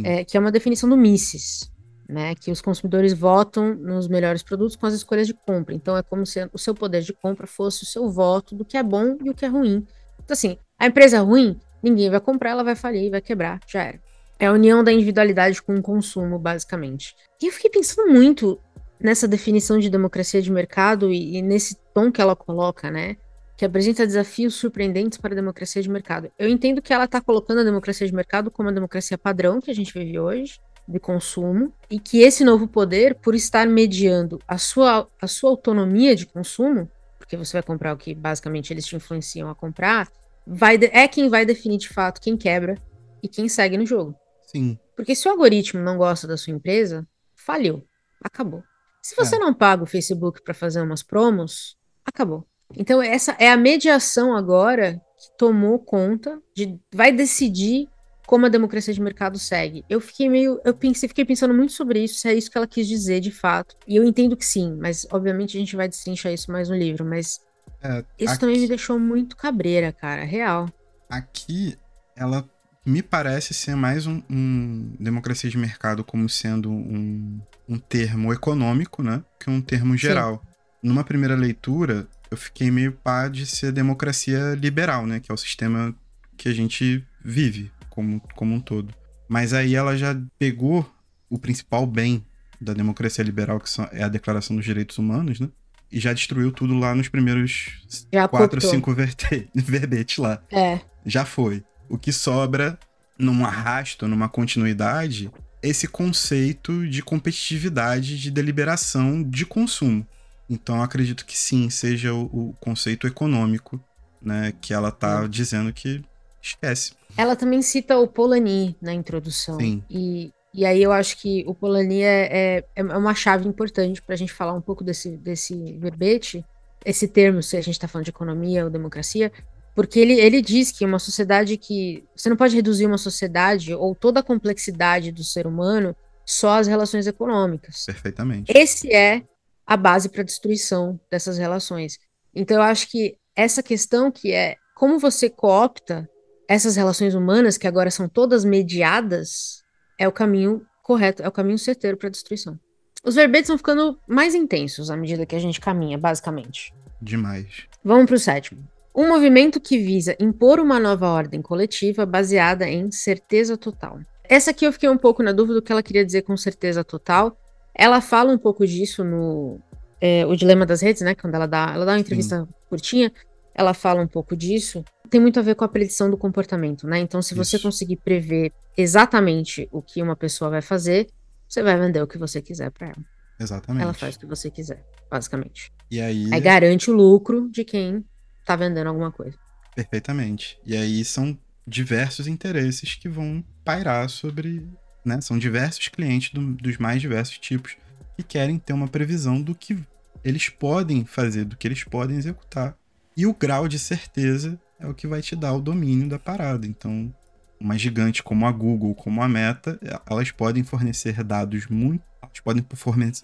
é, que é uma definição do Mises, né? Que os consumidores votam nos melhores produtos com as escolhas de compra. Então é como se o seu poder de compra fosse o seu voto do que é bom e o que é ruim. Então, assim, a empresa é ruim, ninguém vai comprar, ela vai falir, vai quebrar, já era. É a união da individualidade com o consumo, basicamente. E eu fiquei pensando muito nessa definição de democracia de mercado e, e nesse tom que ela coloca, né? Que apresenta desafios surpreendentes para a democracia de mercado. Eu entendo que ela está colocando a democracia de mercado como a democracia padrão que a gente vive hoje, de consumo, e que esse novo poder, por estar mediando a sua, a sua autonomia de consumo, porque você vai comprar o que basicamente eles te influenciam a comprar, vai é quem vai definir de fato quem quebra e quem segue no jogo. Sim. Porque se o algoritmo não gosta da sua empresa, faliu. Acabou. Se você é. não paga o Facebook para fazer umas promos, acabou. Então, essa é a mediação agora que tomou conta de. vai decidir como a democracia de mercado segue. Eu fiquei meio, eu pensei, fiquei pensando muito sobre isso, se é isso que ela quis dizer de fato. E eu entendo que sim, mas obviamente a gente vai destrinchar isso mais no livro, mas é, isso aqui, também me deixou muito cabreira, cara, real. Aqui ela me parece ser mais um, um democracia de mercado como sendo um, um termo econômico, né, que um termo geral. Sim. Numa primeira leitura, eu fiquei meio pá de ser democracia liberal, né, que é o sistema que a gente vive como, como um todo. Mas aí ela já pegou o principal bem da democracia liberal, que é a Declaração dos Direitos Humanos, né? E já destruiu tudo lá nos primeiros já quatro, cortou. cinco verbetes lá. É. Já foi. O que sobra num arrasto, numa continuidade, esse conceito de competitividade de deliberação de consumo. Então eu acredito que sim, seja o, o conceito econômico, né, que ela tá é. dizendo que esquece. Ela também cita o Polanyi na introdução. Sim. E, e aí eu acho que o Polanyi é, é, é uma chave importante para a gente falar um pouco desse, desse verbete, esse termo, se a gente está falando de economia ou democracia, porque ele, ele diz que uma sociedade que. Você não pode reduzir uma sociedade ou toda a complexidade do ser humano só às relações econômicas. Perfeitamente. Esse é a base para a destruição dessas relações. Então eu acho que essa questão que é como você coopta essas relações humanas, que agora são todas mediadas, é o caminho correto, é o caminho certeiro para a destruição. Os verbetes vão ficando mais intensos à medida que a gente caminha, basicamente. Demais. Vamos para o sétimo. Um movimento que visa impor uma nova ordem coletiva baseada em certeza total. Essa aqui eu fiquei um pouco na dúvida do que ela queria dizer com certeza total. Ela fala um pouco disso no é, O Dilema das Redes, né? Quando ela dá, ela dá uma entrevista Sim. curtinha, ela fala um pouco disso tem muito a ver com a predição do comportamento, né? Então, se você Isso. conseguir prever exatamente o que uma pessoa vai fazer, você vai vender o que você quiser para ela. Exatamente. Ela faz o que você quiser, basicamente. E aí. Aí garante o lucro de quem tá vendendo alguma coisa. Perfeitamente. E aí são diversos interesses que vão pairar sobre. Né? São diversos clientes do, dos mais diversos tipos que querem ter uma previsão do que eles podem fazer, do que eles podem executar. E o grau de certeza é o que vai te dar o domínio da parada. Então, uma gigante como a Google, como a Meta, elas podem fornecer dados muito. Elas podem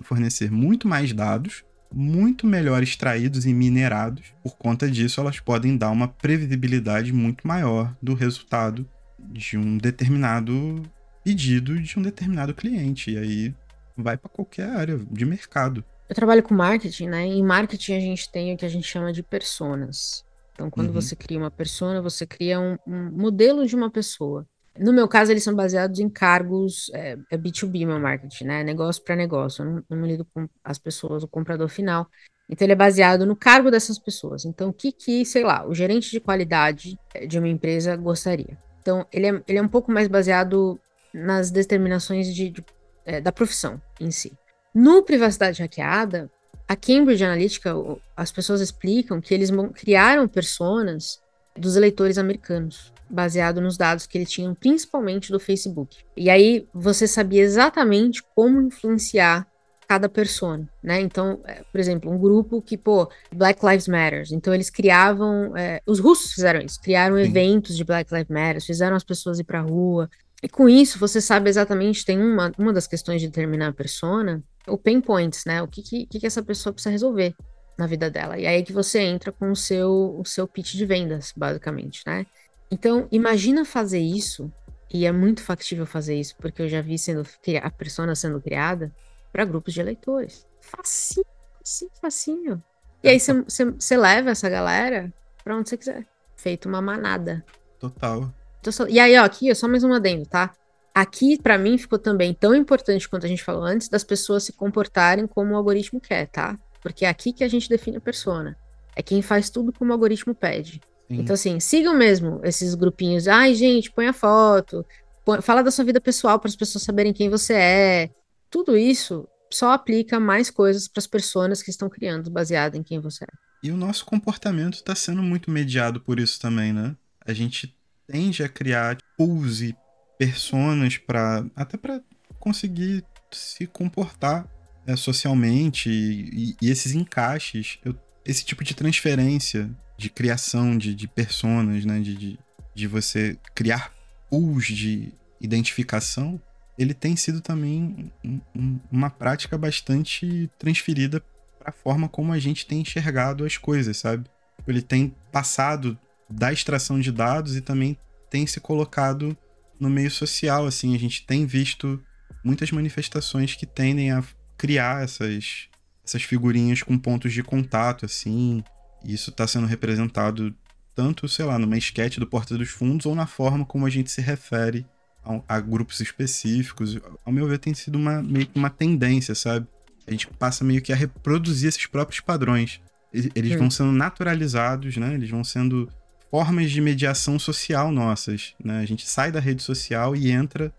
fornecer muito mais dados, muito melhor extraídos e minerados. Por conta disso, elas podem dar uma previsibilidade muito maior do resultado de um determinado pedido de um determinado cliente. E aí vai para qualquer área de mercado. Eu trabalho com marketing, né? Em marketing a gente tem o que a gente chama de personas. Então, quando uhum. você cria uma persona, você cria um, um, modelo de uma pessoa. No meu caso, eles são baseados em cargos é, é B2B, meu marketing, né? Negócio para negócio. Eu não, não me lido com as pessoas, o comprador final. Então, ele é baseado no cargo dessas pessoas. Então, o que, que sei lá, o gerente de qualidade é, de uma empresa gostaria. Então, ele é, ele é um pouco mais baseado nas determinações de, de é, da profissão em si. No Privacidade Hackeada, a Cambridge Analytica, as pessoas explicam que eles criaram personas dos eleitores americanos, baseado nos dados que eles tinham, principalmente do Facebook. E aí você sabia exatamente como influenciar cada persona, né? Então, é, por exemplo, um grupo que, pô, Black Lives Matter. Então, eles criavam. É, os russos fizeram isso, criaram Sim. eventos de Black Lives Matter, fizeram as pessoas ir pra rua. E com isso, você sabe exatamente, tem uma, uma das questões de determinar a persona, o pain points, né? O que, que, que essa pessoa precisa resolver na vida dela. E aí que você entra com o seu, o seu pitch de vendas, basicamente, né? Então, imagina fazer isso, e é muito factível fazer isso, porque eu já vi sendo a persona sendo criada para grupos de eleitores. Facinho, facinho, facinho. E aí você leva essa galera para onde você quiser. Feito uma manada. Total. Então, e aí, ó, aqui é só mais um adendo, tá? Aqui, para mim, ficou também tão importante quanto a gente falou antes, das pessoas se comportarem como o algoritmo quer, tá? Porque é aqui que a gente define a persona. É quem faz tudo como o algoritmo pede. Sim. Então, assim, sigam mesmo esses grupinhos. Ai, gente, põe a foto, põe, fala da sua vida pessoal para as pessoas saberem quem você é. Tudo isso só aplica mais coisas para as pessoas que estão criando, baseado em quem você é. E o nosso comportamento está sendo muito mediado por isso também, né? A gente tende a criar pools e personas para até para conseguir se comportar é, socialmente e, e, esses encaixes, eu, esse tipo de transferência de criação de, de personas, né, de, de, de você criar pools de identificação, ele tem sido também um, um, uma prática bastante transferida para a forma como a gente tem enxergado as coisas, sabe? Ele tem passado da extração de dados e também tem se colocado no meio social, assim, a gente tem visto muitas manifestações que tendem a criar essas, essas figurinhas com pontos de contato, assim, e isso está sendo representado tanto, sei lá, numa esquete do Porta dos Fundos ou na forma como a gente se refere a, a grupos específicos. Ao meu ver, tem sido uma, meio que uma tendência, sabe? A gente passa meio que a reproduzir esses próprios padrões. Eles vão sendo naturalizados, né? Eles vão sendo formas de mediação social nossas, né? A gente sai da rede social e entra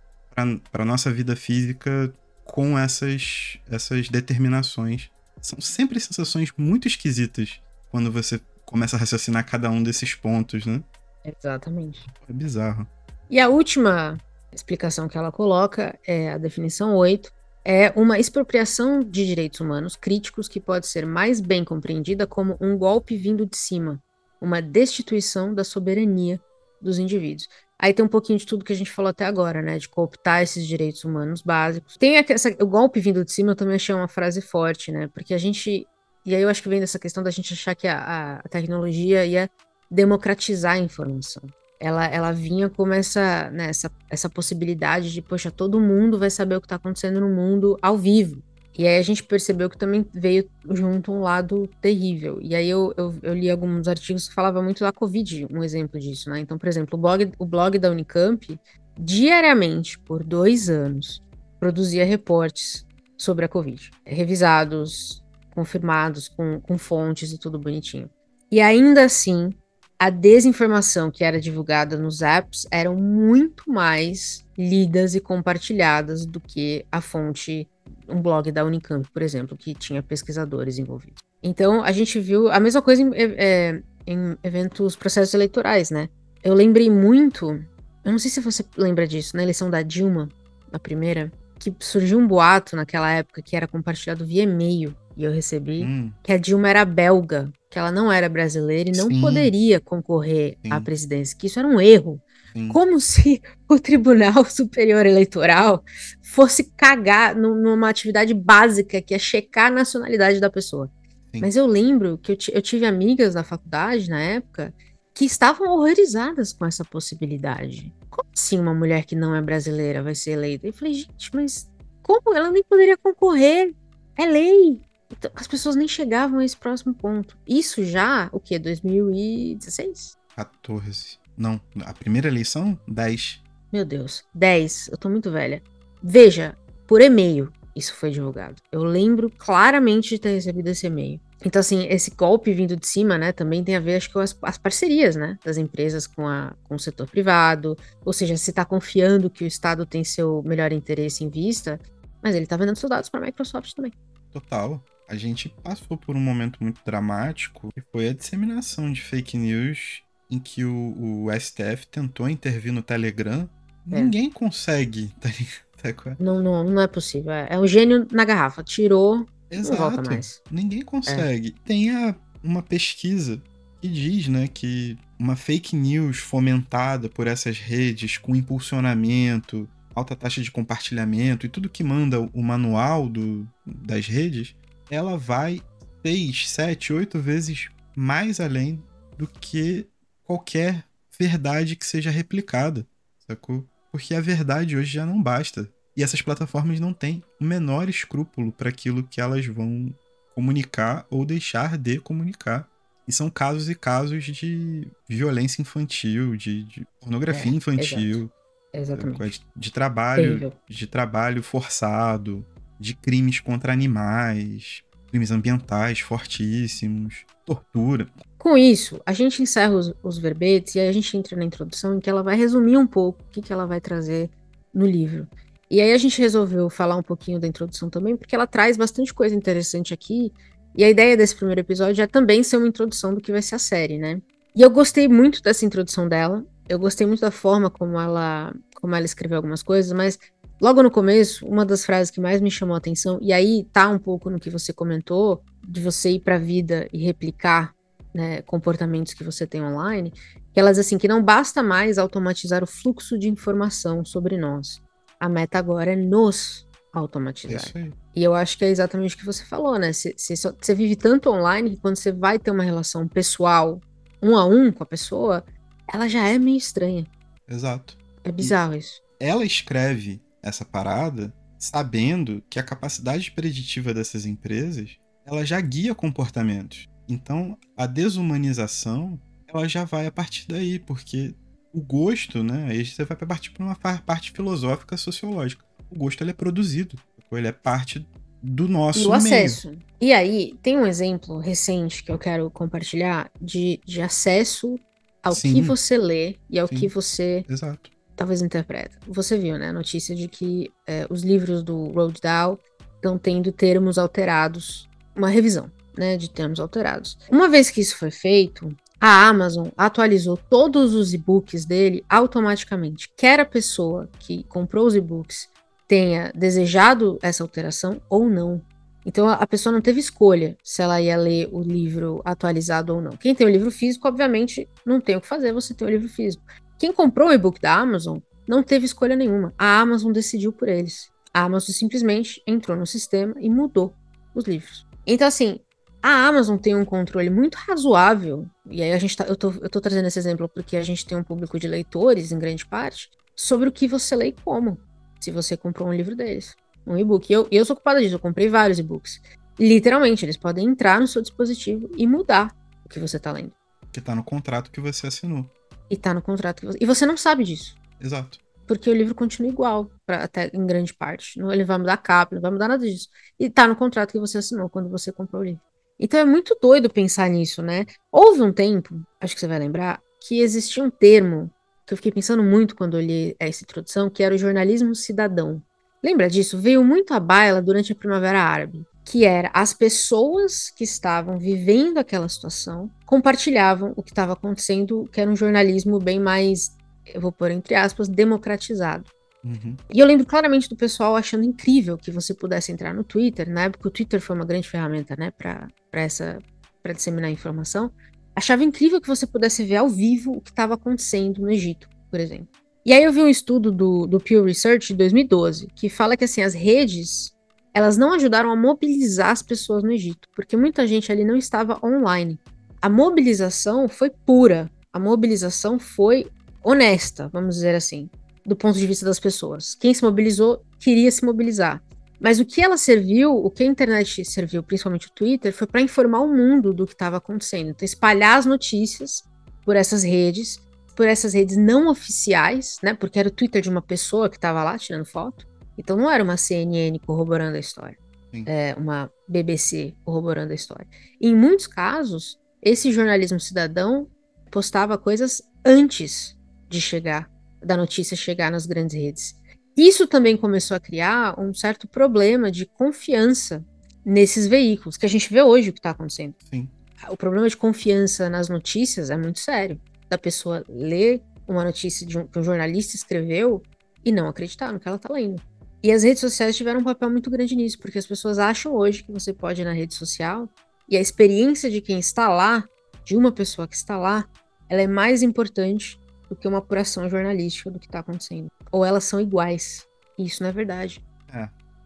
para nossa vida física com essas, essas determinações. São sempre sensações muito esquisitas quando você começa a raciocinar cada um desses pontos, né? Exatamente. É bizarro. E a última explicação que ela coloca é a definição 8, é uma expropriação de direitos humanos críticos que pode ser mais bem compreendida como um golpe vindo de cima, uma destituição da soberania dos indivíduos. Aí tem um pouquinho de tudo que a gente falou até agora, né? De cooptar esses direitos humanos básicos. Tem essa, o golpe vindo de cima, eu também achei uma frase forte, né? Porque a gente. E aí eu acho que vem dessa questão da gente achar que a, a tecnologia ia democratizar a informação. Ela, ela vinha como essa, né, essa, essa possibilidade de, poxa, todo mundo vai saber o que está acontecendo no mundo ao vivo. E aí a gente percebeu que também veio junto um lado terrível. E aí eu, eu, eu, li alguns artigos que falavam muito da Covid, um exemplo disso, né? Então, por exemplo, o blog, o blog da Unicamp, diariamente, por dois anos, produzia reportes sobre a Covid. Revisados, confirmados, com, com fontes e tudo bonitinho. E ainda assim, a desinformação que era divulgada nos apps eram muito mais lidas e compartilhadas do que a fonte um blog da Unicamp, por exemplo, que tinha pesquisadores envolvidos. Então, a gente viu a mesma coisa em, é, em eventos, processos eleitorais, né? Eu lembrei muito, eu não sei se você lembra disso, na eleição da Dilma, na primeira, que surgiu um boato naquela época que era compartilhado via e-mail, e eu recebi, hum. que a Dilma era belga, que ela não era brasileira e não Sim. poderia concorrer Sim. à presidência, que isso era um erro. Sim. Como se o Tribunal Superior Eleitoral fosse cagar numa atividade básica, que é checar a nacionalidade da pessoa. Sim. Mas eu lembro que eu, eu tive amigas da faculdade na época que estavam horrorizadas com essa possibilidade. Como assim uma mulher que não é brasileira vai ser eleita? Eu falei, gente, mas como? Ela nem poderia concorrer. É lei. Então, as pessoas nem chegavam a esse próximo ponto. Isso já, o quê? 2016? 14. Não, a primeira eleição, 10. Meu Deus, 10. Eu tô muito velha. Veja, por e-mail isso foi divulgado. Eu lembro claramente de ter recebido esse e-mail. Então, assim, esse golpe vindo de cima, né, também tem a ver, acho que, com as, as parcerias, né, das empresas com, a, com o setor privado. Ou seja, se está confiando que o Estado tem seu melhor interesse em vista, mas ele está vendendo seus dados para a Microsoft também. Total. A gente passou por um momento muito dramático, que foi a disseminação de fake news em que o, o STF tentou intervir no Telegram, é. ninguém consegue, tá ligado? Não, não, não é possível. É, é um gênio na garrafa. Tirou, Exato. não volta mais. Ninguém consegue. É. Tem a, uma pesquisa que diz, né, que uma fake news fomentada por essas redes com impulsionamento, alta taxa de compartilhamento e tudo que manda o manual do, das redes, ela vai 6, 7, 8 vezes mais além do que qualquer verdade que seja replicada, sacou? Porque a verdade hoje já não basta. E essas plataformas não têm o menor escrúpulo para aquilo que elas vão comunicar ou deixar de comunicar. E são casos e casos de violência infantil, de, de pornografia é, infantil, Exatamente. de trabalho, de trabalho forçado, de crimes contra animais, crimes ambientais fortíssimos, tortura. Com isso, a gente encerra os, os verbetes e aí a gente entra na introdução em que ela vai resumir um pouco o que, que ela vai trazer no livro. E aí a gente resolveu falar um pouquinho da introdução também, porque ela traz bastante coisa interessante aqui. E a ideia desse primeiro episódio é também ser uma introdução do que vai ser a série, né? E eu gostei muito dessa introdução dela. Eu gostei muito da forma como ela, como ela escreveu algumas coisas, mas logo no começo, uma das frases que mais me chamou a atenção, e aí tá um pouco no que você comentou, de você ir para a vida e replicar né, comportamentos que você tem online, que ela diz assim que não basta mais automatizar o fluxo de informação sobre nós. A meta agora é nos automatizar. Aí. E eu acho que é exatamente o que você falou, né? Você, você, vive tanto online que quando você vai ter uma relação pessoal, um a um com a pessoa, ela já é meio estranha. Exato. É bizarro isso. Ela escreve essa parada sabendo que a capacidade preditiva dessas empresas ela já guia comportamentos. Então, a desumanização ela já vai a partir daí, porque o gosto, né? Aí você vai partir para uma parte filosófica sociológica. O gosto ele é produzido, ele é parte do nosso E o meio. acesso. E aí, tem um exemplo recente que eu quero compartilhar de, de acesso ao Sim. que você lê e ao Sim. que você Exato. talvez interpreta. Você viu, né, a notícia de que é, os livros do Roald Dahl estão tendo termos alterados, uma revisão, né, de termos alterados. Uma vez que isso foi feito, a Amazon atualizou todos os e-books dele automaticamente. Quer a pessoa que comprou os e-books tenha desejado essa alteração ou não. Então a pessoa não teve escolha se ela ia ler o livro atualizado ou não. Quem tem o livro físico, obviamente, não tem o que fazer, você tem o livro físico. Quem comprou o e-book da Amazon não teve escolha nenhuma. A Amazon decidiu por eles. A Amazon simplesmente entrou no sistema e mudou os livros. Então, assim, a Amazon tem um controle muito razoável, e aí a gente tá, eu, tô, eu tô trazendo esse exemplo porque a gente tem um público de leitores, em grande parte, sobre o que você lê e como, se você comprou um livro deles, um e-book. Eu, eu sou culpada disso, eu comprei vários e-books. Literalmente, eles podem entrar no seu dispositivo e mudar o que você tá lendo. Que tá no contrato que você assinou. E tá no contrato que você... E você não sabe disso. Exato. porque o livro continua igual, pra, até em grande parte. Não, ele vai mudar a capa, não vai mudar nada disso. E tá no contrato que você assinou quando você comprou o livro. Então é muito doido pensar nisso, né? Houve um tempo, acho que você vai lembrar, que existia um termo que eu fiquei pensando muito quando li essa introdução, que era o jornalismo cidadão. Lembra disso? Veio muito à baila durante a Primavera Árabe, que era as pessoas que estavam vivendo aquela situação compartilhavam o que estava acontecendo, que era um jornalismo bem mais eu vou pôr entre aspas, democratizado. Uhum. E eu lembro claramente do pessoal achando incrível que você pudesse entrar no Twitter, na época o Twitter foi uma grande ferramenta, né, para essa para disseminar informação. Achava incrível que você pudesse ver ao vivo o que estava acontecendo no Egito, por exemplo. E aí eu vi um estudo do, do Pew Research de 2012 que fala que assim as redes elas não ajudaram a mobilizar as pessoas no Egito, porque muita gente ali não estava online. A mobilização foi pura, a mobilização foi honesta, vamos dizer assim, do ponto de vista das pessoas. Quem se mobilizou queria se mobilizar. Mas o que ela serviu, o que a internet serviu, principalmente o Twitter, foi para informar o mundo do que estava acontecendo. Então, espalhar as notícias por essas redes, por essas redes não oficiais, né? Porque era o Twitter de uma pessoa que estava lá tirando foto. Então, não era uma CNN corroborando a história, é uma BBC corroborando a história. Em muitos casos, esse jornalismo cidadão postava coisas antes de chegar, da notícia chegar nas grandes redes. Isso também começou a criar um certo problema de confiança nesses veículos, que a gente vê hoje o que está acontecendo. Sim. O problema de confiança nas notícias é muito sério. Da pessoa ler uma notícia de um, que um jornalista escreveu e não acreditar no que ela está lendo. E as redes sociais tiveram um papel muito grande nisso, porque as pessoas acham hoje que você pode ir na rede social e a experiência de quem está lá, de uma pessoa que está lá, ela é mais importante do que uma apuração jornalística do que está acontecendo. Ou elas são iguais. E isso não é verdade.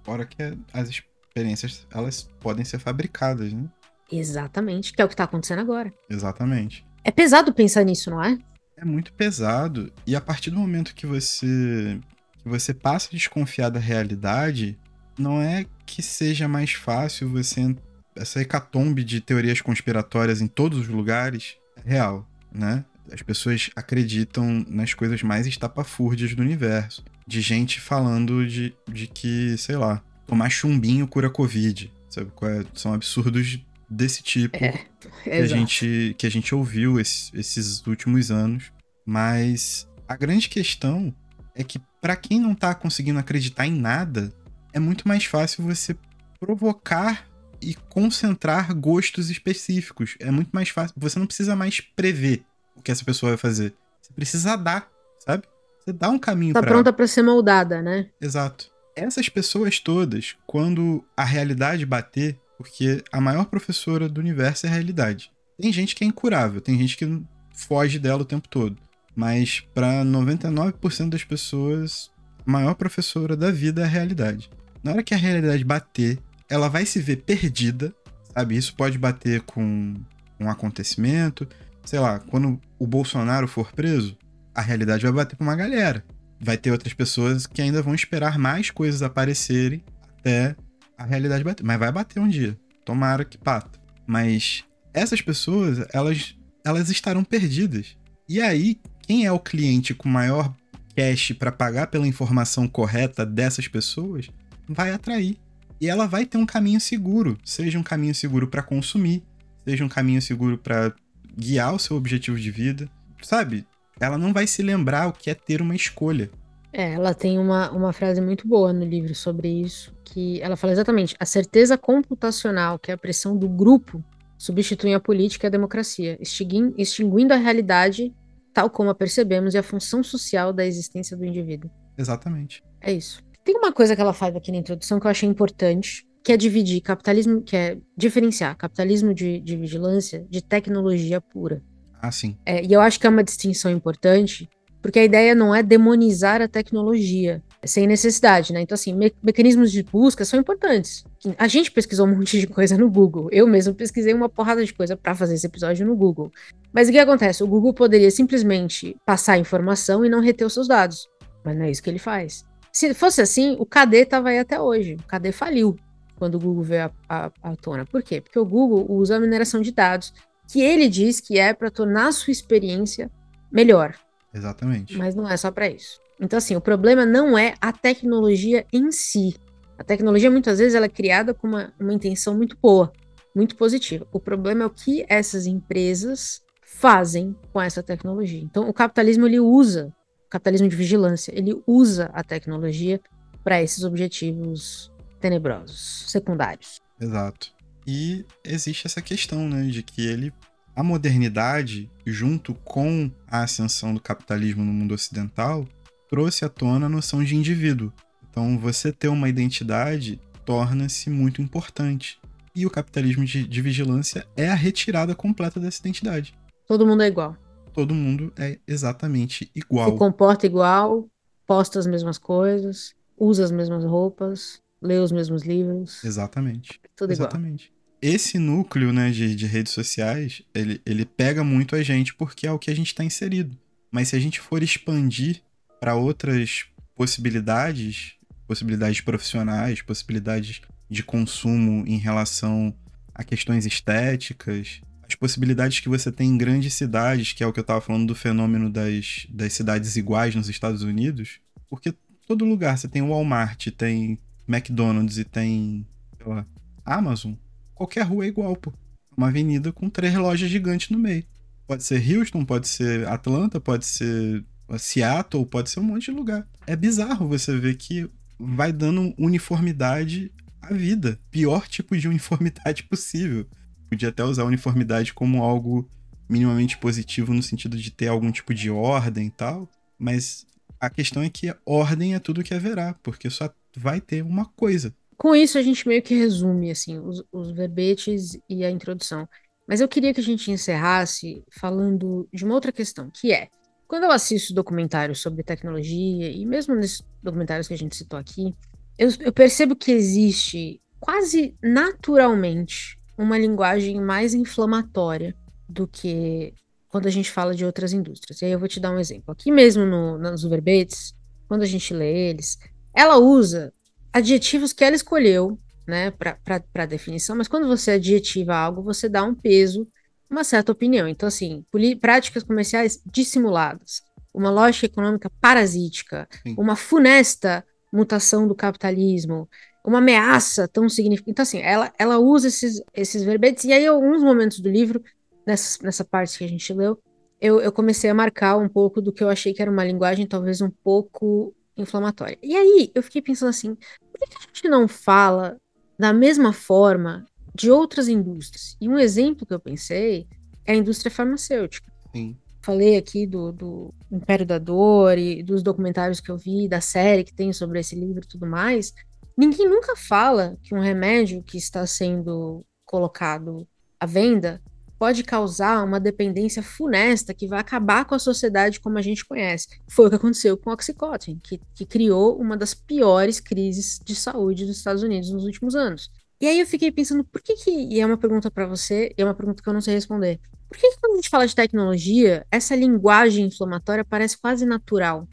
Fora que as experiências, elas podem ser fabricadas, né? Exatamente, que é o que está acontecendo agora. Exatamente. É pesado pensar nisso, não é? É muito pesado. E a partir do momento que você que você passa a desconfiar da realidade, não é que seja mais fácil você essa hecatombe de teorias conspiratórias em todos os lugares é real, né? As pessoas acreditam nas coisas mais estapafúrdias do universo. De gente falando de, de que, sei lá, tomar chumbinho cura Covid. Sabe? é? São absurdos desse tipo É, que a gente, que a gente ouviu esse- esses últimos anos. Mas a grande questão é que, para quem não tá conseguindo acreditar em nada, é muito mais fácil você provocar e concentrar gostos específicos. É muito mais fácil. Você não precisa mais prever o que essa pessoa vai fazer. Você precisa dar, sabe? Você dá um caminho Tá pra pronta para ser moldada, né? Exato. Essas pessoas todas, quando a realidade bater, porque a maior professora do universo é a realidade. Tem gente que é incurável, tem gente que foge dela o tempo todo. Mas para 99% das pessoas, a maior professora da vida é a realidade. Na hora que a realidade bater, ela vai se ver perdida, sabe? Isso pode bater com um acontecimento, sei lá, quando o Bolsonaro for preso, a realidade vai bater pra uma galera. Vai ter outras pessoas que ainda vão esperar mais coisas aparecerem até a realidade bater. Mas vai bater um dia. Tomara que bata. Mas essas pessoas, elas, elas estarão perdidas. E aí, quem é o cliente com maior cash para pagar pela informação correta dessas pessoas, vai atrair. E ela vai ter um caminho seguro, seja um caminho seguro para consumir, seja um caminho seguro para guiar o seu objetivo de vida. Sabe? Ela não vai se lembrar o que é ter uma escolha. É, ela tem uma, uma frase muito boa no livro sobre isso, que ela fala exatamente: a certeza computacional, que é a pressão do grupo, substitui a política e a democracia, extinguindo a realidade tal como a percebemos e a função social da existência do indivíduo. Exatamente. É isso. Tem uma coisa que ela faz aqui na introdução que eu achei importante, que é dividir capitalismo, que é diferenciar capitalismo de, de vigilância de tecnologia pura. Ah, sim. É, e eu acho que é uma distinção importante, porque a ideia não é demonizar a tecnologia sem necessidade, né? Então, assim, me mecanismos de busca são importantes. A gente pesquisou um monte de coisa no Google. Eu mesmo pesquisei uma porrada de coisa para fazer esse episódio no Google. Mas o que acontece? O Google poderia simplesmente passar informação e não reter os seus dados. Mas não é isso que ele faz. Se fosse assim, o KD estava aí até hoje. O KD faliu quando o Google veio à, tona. Por quê? Porque o Google usa a mineração de dados, que ele diz que é para tornar a sua experiência melhor. Exatamente. Mas não é só para isso. Então, assim, o problema não é a tecnologia em si. A tecnologia, muitas vezes, ela é criada com uma, uma intenção muito boa, muito positiva. O problema é o que essas empresas fazem com essa tecnologia. Então, o capitalismo, ele usa, o capitalismo de vigilância, ele usa a tecnologia para esses objetivos tenebrosos, secundários. Exato. E existe essa questão, né, de que ele a modernidade, junto com a ascensão do capitalismo no mundo ocidental, trouxe à tona a noção de indivíduo. Então, você ter uma identidade torna-se muito importante. E o capitalismo de, de, vigilância é a retirada completa dessa identidade. Todo mundo é igual. Todo mundo é exatamente igual. Se comporta igual, posta as mesmas coisas, usa as mesmas roupas, lê os mesmos livros. Exatamente. Tudo exatamente. igual esse núcleo né, de, de redes sociais, ele, ele pega muito a gente porque é o que a gente está inserido. Mas se a gente for expandir para outras possibilidades, possibilidades profissionais, possibilidades de consumo em relação a questões estéticas, as possibilidades que você tem em grandes cidades, que é o que eu estava falando do fenômeno das, das cidades iguais nos Estados Unidos, porque todo lugar você tem Walmart, tem McDonald's e tem, sei lá, Amazon qualquer rua é igual, pô. Uma avenida com três lojas gigantes no meio. Pode ser Houston, pode ser Atlanta, pode ser Seattle, pode ser um monte de lugar. É bizarro você ver que vai dando uniformidade à vida. Pior tipo de uniformidade possível. Podia até usar uniformidade como algo minimamente positivo no sentido de ter algum tipo de ordem e tal, mas a questão é que ordem é tudo que haverá, porque só vai ter uma coisa. Com isso, a gente meio que resume assim os, os verbetes e a introdução. Mas eu queria que a gente encerrasse falando de uma outra questão, que é quando eu assisto documentários sobre tecnologia, e mesmo nesses documentários que a gente citou aqui, eu, eu percebo que existe quase naturalmente uma linguagem mais inflamatória do que quando a gente fala de outras indústrias. E aí eu vou te dar um exemplo. Aqui mesmo no, nos verbetes, quando a gente lê eles, ela usa adjetivos que ela escolheu, né, para definição, mas quando você adjetiva algo, você dá um peso, uma certa opinião. Então, assim, práticas comerciais dissimuladas, uma lógica econômica parasítica, Sim. uma funesta mutação do capitalismo, uma ameaça tão significativa. Então, assim, ela, ela usa esses, esses verbetes, e aí, em alguns momentos do livro, nessa, nessa parte que a gente leu, eu, eu comecei a marcar um pouco do que eu achei que era uma linguagem talvez um pouco inflamatória. E aí eu fiquei pensando assim, por que a gente não fala da mesma forma de outras indústrias? E um exemplo que eu pensei é a indústria farmacêutica. Sim. Falei aqui do, do Império da Dor e dos documentários que eu vi, da série que tem sobre esse livro e tudo mais. Ninguém nunca fala que um remédio que está sendo colocado à venda pode causar uma dependência funesta que vai acabar com a sociedade como a gente conhece. Foi o que aconteceu com o Oxycontin, que, que criou uma das piores crises de saúde dos Estados Unidos nos últimos anos. E aí eu fiquei pensando, por que que, e é uma pergunta para você, e é uma pergunta que eu não sei responder, por que, que quando a gente fala de tecnologia, essa linguagem inflamatória parece quase natural?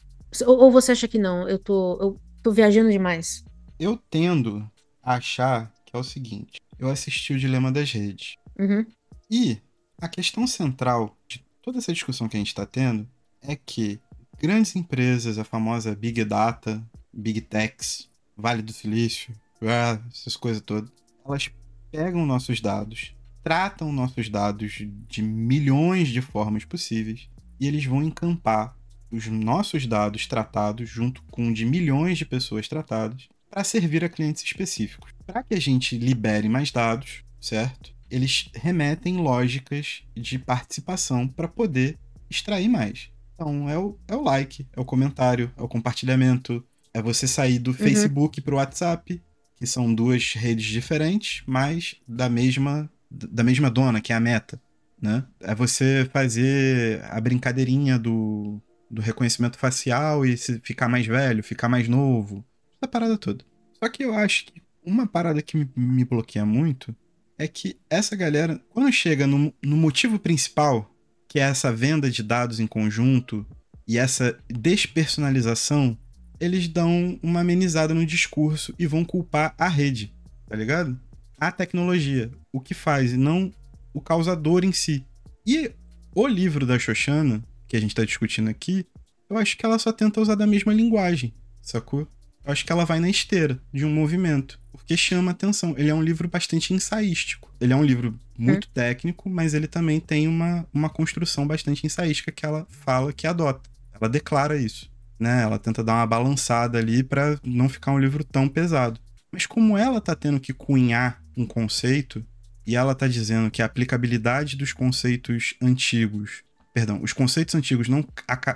Ou, ou você acha que não? Eu tô, eu tô viajando demais. Eu tendo a achar que é o seguinte, eu assisti o Dilema das Redes. Uhum. E a questão central de toda essa discussão que a gente está tendo é que grandes empresas, a famosa Big Data, Big Techs, Vale do Silício, ah, essas coisas todas, elas pegam nossos dados, tratam nossos dados de milhões de formas possíveis e eles vão encampar os nossos dados tratados junto com de milhões de pessoas tratadas para servir a clientes específicos. Para que a gente libere mais dados, certo? Eles remetem lógicas de participação para poder extrair mais. Então é o, é o like, é o comentário, é o compartilhamento, é você sair do uhum. Facebook para o WhatsApp, que são duas redes diferentes, mas da mesma da mesma dona, que é a meta, né? É você fazer a brincadeirinha do, do reconhecimento facial e se ficar mais velho, ficar mais novo, essa parada toda. Só que eu acho que uma parada que me, me bloqueia muito é que essa galera, quando chega no, no motivo principal, que é essa venda de dados em conjunto e essa despersonalização, eles dão uma amenizada no discurso e vão culpar a rede, tá ligado? A tecnologia, o que faz, e não o causador em si. E o livro da Xoxana, que a gente tá discutindo aqui, eu acho que ela só tenta usar da mesma linguagem, sacou? Eu acho que ela vai na esteira de um movimento, porque chama atenção. Ele é um livro bastante ensaístico. Ele é um livro muito hum. técnico, mas ele também tem uma, uma construção bastante ensaística que ela fala que adota. Ela declara isso né? Ela tenta dar uma balançada ali para não ficar um livro tão pesado. Mas como ela tá tendo que cunhar um conceito e ela tá dizendo que a aplicabilidade dos conceitos antigos, perdão, os conceitos antigos não,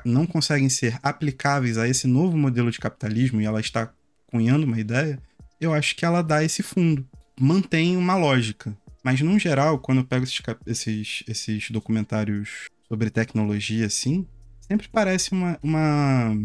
não conseguem ser aplicáveis a esse novo modelo de capitalismo e ela está cunhando uma ideia, eu acho que ela dá esse fundo, mantém uma lógica. Mas, no geral, quando eu pego esses, esses, esses documentários sobre tecnologia, assim, sempre parece uma, uma,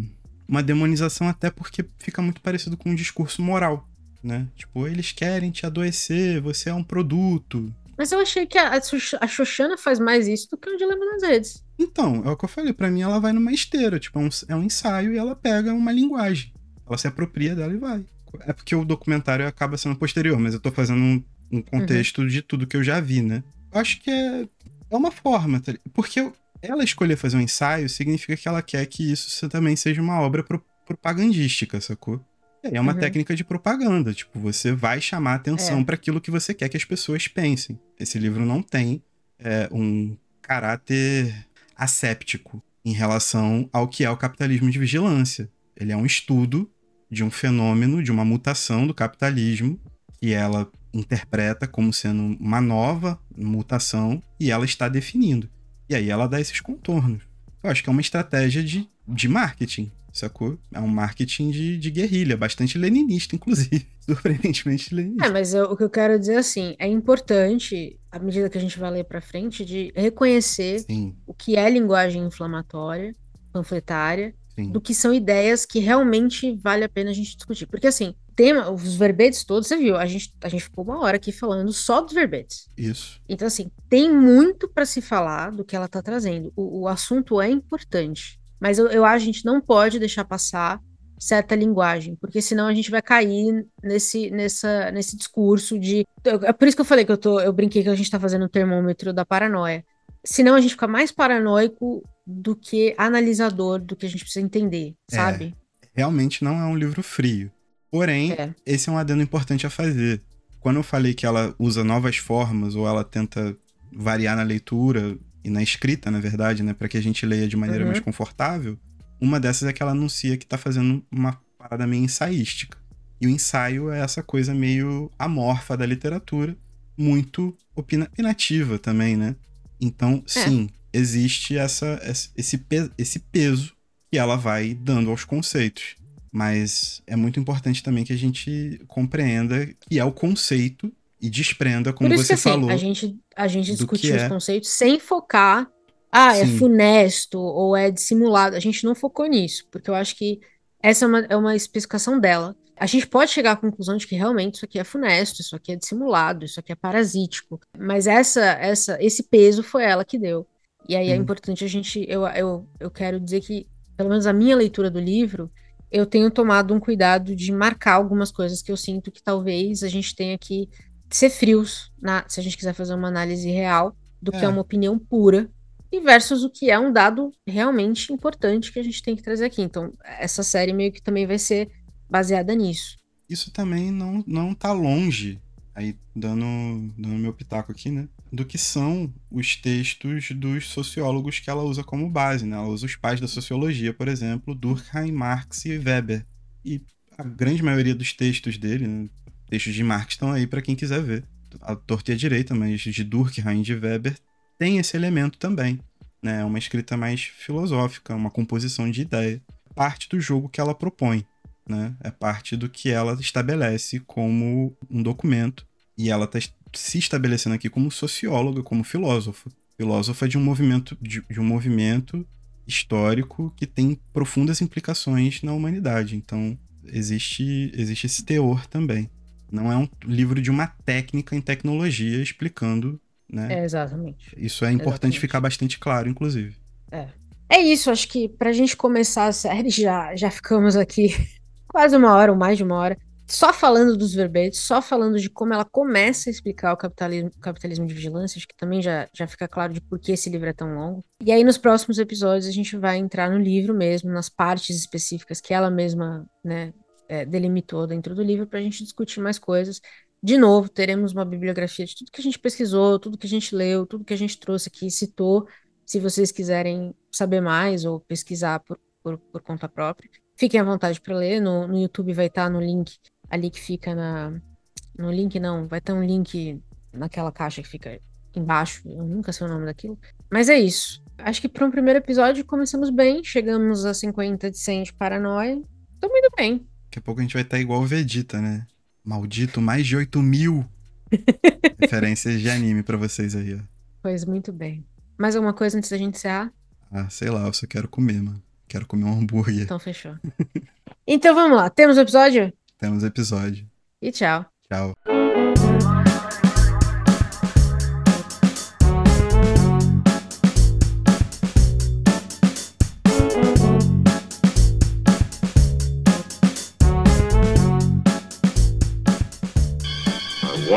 uma demonização, até porque fica muito parecido com um discurso moral, né? Tipo, eles querem te adoecer, você é um produto. Mas eu achei que a, a Xoxana faz mais isso do que o Dilema das Redes. Então, é o que eu falei, para mim ela vai numa esteira, tipo, é um, é um ensaio e ela pega uma linguagem. Ela se apropria dela e vai. É porque o documentário acaba sendo posterior, mas eu tô fazendo um, um contexto uhum. de tudo que eu já vi, né? Eu acho que é, é uma forma, tá? porque ela escolher fazer um ensaio significa que ela quer que isso também seja uma obra pro propagandística, sacou? É uma uhum. técnica de propaganda, tipo, você vai chamar atenção é. para aquilo que você quer que as pessoas pensem. Esse livro não tem é, um caráter asséptico em relação ao que é o capitalismo de vigilância. Ele é um estudo de um fenômeno, de uma mutação do capitalismo, que ela interpreta como sendo uma nova mutação e ela está definindo. E aí ela dá esses contornos. Eu acho que é uma estratégia de, de marketing, sacou? É um marketing de, de guerrilha, bastante leninista, inclusive. Surpreendentemente leninista. É, mas eu, o que eu quero dizer assim, é importante, à medida que a gente vai ler pra frente, de reconhecer Sim. o que é linguagem inflamatória, panfletária, Sim. do que são ideias que realmente vale a pena a gente discutir. Porque assim, tema, os verbetes todos, você viu, a gente, a gente ficou uma hora aqui falando só dos verbetes. Isso. Então, assim, tem muito para se falar do que ela tá trazendo. O, o assunto é importante, mas eu, eu acho que a gente não pode deixar passar certa linguagem, porque senão a gente vai cair nesse, nessa, nesse discurso de. É por isso que eu falei que eu, tô, eu brinquei que a gente tá fazendo o termômetro da paranoia. Senão a gente fica mais paranoico do que analisador do que a gente precisa entender, é, sabe? Realmente não é um livro frio. Porém, é. esse é um adendo importante a fazer. Quando eu falei que ela usa novas formas ou ela tenta variar na leitura e na escrita, na verdade, né, para que a gente leia de maneira uhum. mais confortável, uma dessas é que ela anuncia que tá fazendo uma parada meio ensaística. E o ensaio é essa coisa meio amorfa da literatura, muito opinativa também, né? Então, é. sim, existe essa, esse, esse peso que ela vai dando aos conceitos. Mas é muito importante também que a gente compreenda que é o conceito e desprenda, como você assim, falou. A gente, a gente discutiu os é. conceitos sem focar. Ah, é Sim. é funesto ou é dissimulado. A gente não focou nisso, porque eu acho que essa é uma, é uma especificação dela. A gente pode chegar à conclusão de que realmente isso aqui é funesto, isso aqui é dissimulado, isso aqui é parasítico. Mas essa, essa, esse peso foi ela que deu. E aí hum. é importante a gente. Eu, eu, eu quero dizer que, pelo menos a minha leitura do livro, eu tenho tomado um cuidado de marcar algumas coisas que eu sinto que talvez a gente tenha que ser frios, na, se a gente quiser fazer uma análise real do é. que é uma opinião pura e versus o que é um dado realmente importante que a gente tem que trazer aqui. Então, essa série meio que também vai ser baseada nisso. Isso também não, não tá longe, aí dando, dando meu pitaco aqui, né? Do que são os textos dos sociólogos que ela usa como base, né? Ela usa os pais da sociologia, por exemplo, Durkheim, Marx e Weber. E a grande maioria dos textos dele, né? Textos de Marx estão aí para quem quiser ver. A torta e a direita, mas de Durkheim e de Weber tem esse elemento também. Né? É uma escrita mais filosófica, uma composição de ideia. Parte do jogo que ela propõe. Né? É parte do que ela estabelece como um documento. E ela está se estabelecendo aqui como socióloga, como filósofa. Filósofa de um movimento, de, de um movimento histórico que tem profundas implicações na humanidade. Então, existe, existe esse teor também. Não é um livro de uma técnica em tecnologia explicando né? É, exatamente. Isso é importante exatamente. ficar bastante claro, inclusive. É. É isso, acho que pra gente começar a série, já, já ficamos aqui quase uma hora ou mais de uma hora, só falando dos verbetes, só falando de como ela começa a explicar o capitalismo, capitalismo de vigilância, acho que também já, já fica claro de por que esse livro é tão longo. E aí, nos próximos episódios, a gente vai entrar no livro mesmo, nas partes específicas que ela mesma né, é, delimitou dentro do livro, pra gente discutir mais coisas. De novo, teremos uma bibliografia de tudo que a gente pesquisou, tudo que a gente leu, tudo que a gente trouxe aqui, citou, se vocês quiserem saber mais ou pesquisar por, por, por conta própria. Fiquem à vontade para ler, no, no YouTube vai estar tá no link ali que fica na. No link não, vai ter um link naquela caixa que fica embaixo, eu nunca sei o nome daquilo. Mas é isso. Acho que para um primeiro episódio começamos bem, chegamos a 50 de 100 de paranoia. Tô muito bem. Daqui a pouco a gente vai estar tá igual o Vegeta, né? Maldito, mais de 8 mil referências de anime para vocês aí, ó. Pois muito bem. Mais alguma coisa antes da gente encerrar? Ah, sei lá, eu só quero comer, mano. Quero comer um hambúrguer. Então fechou. então vamos lá, temos episódio? Temos episódio. E tchau. Tchau.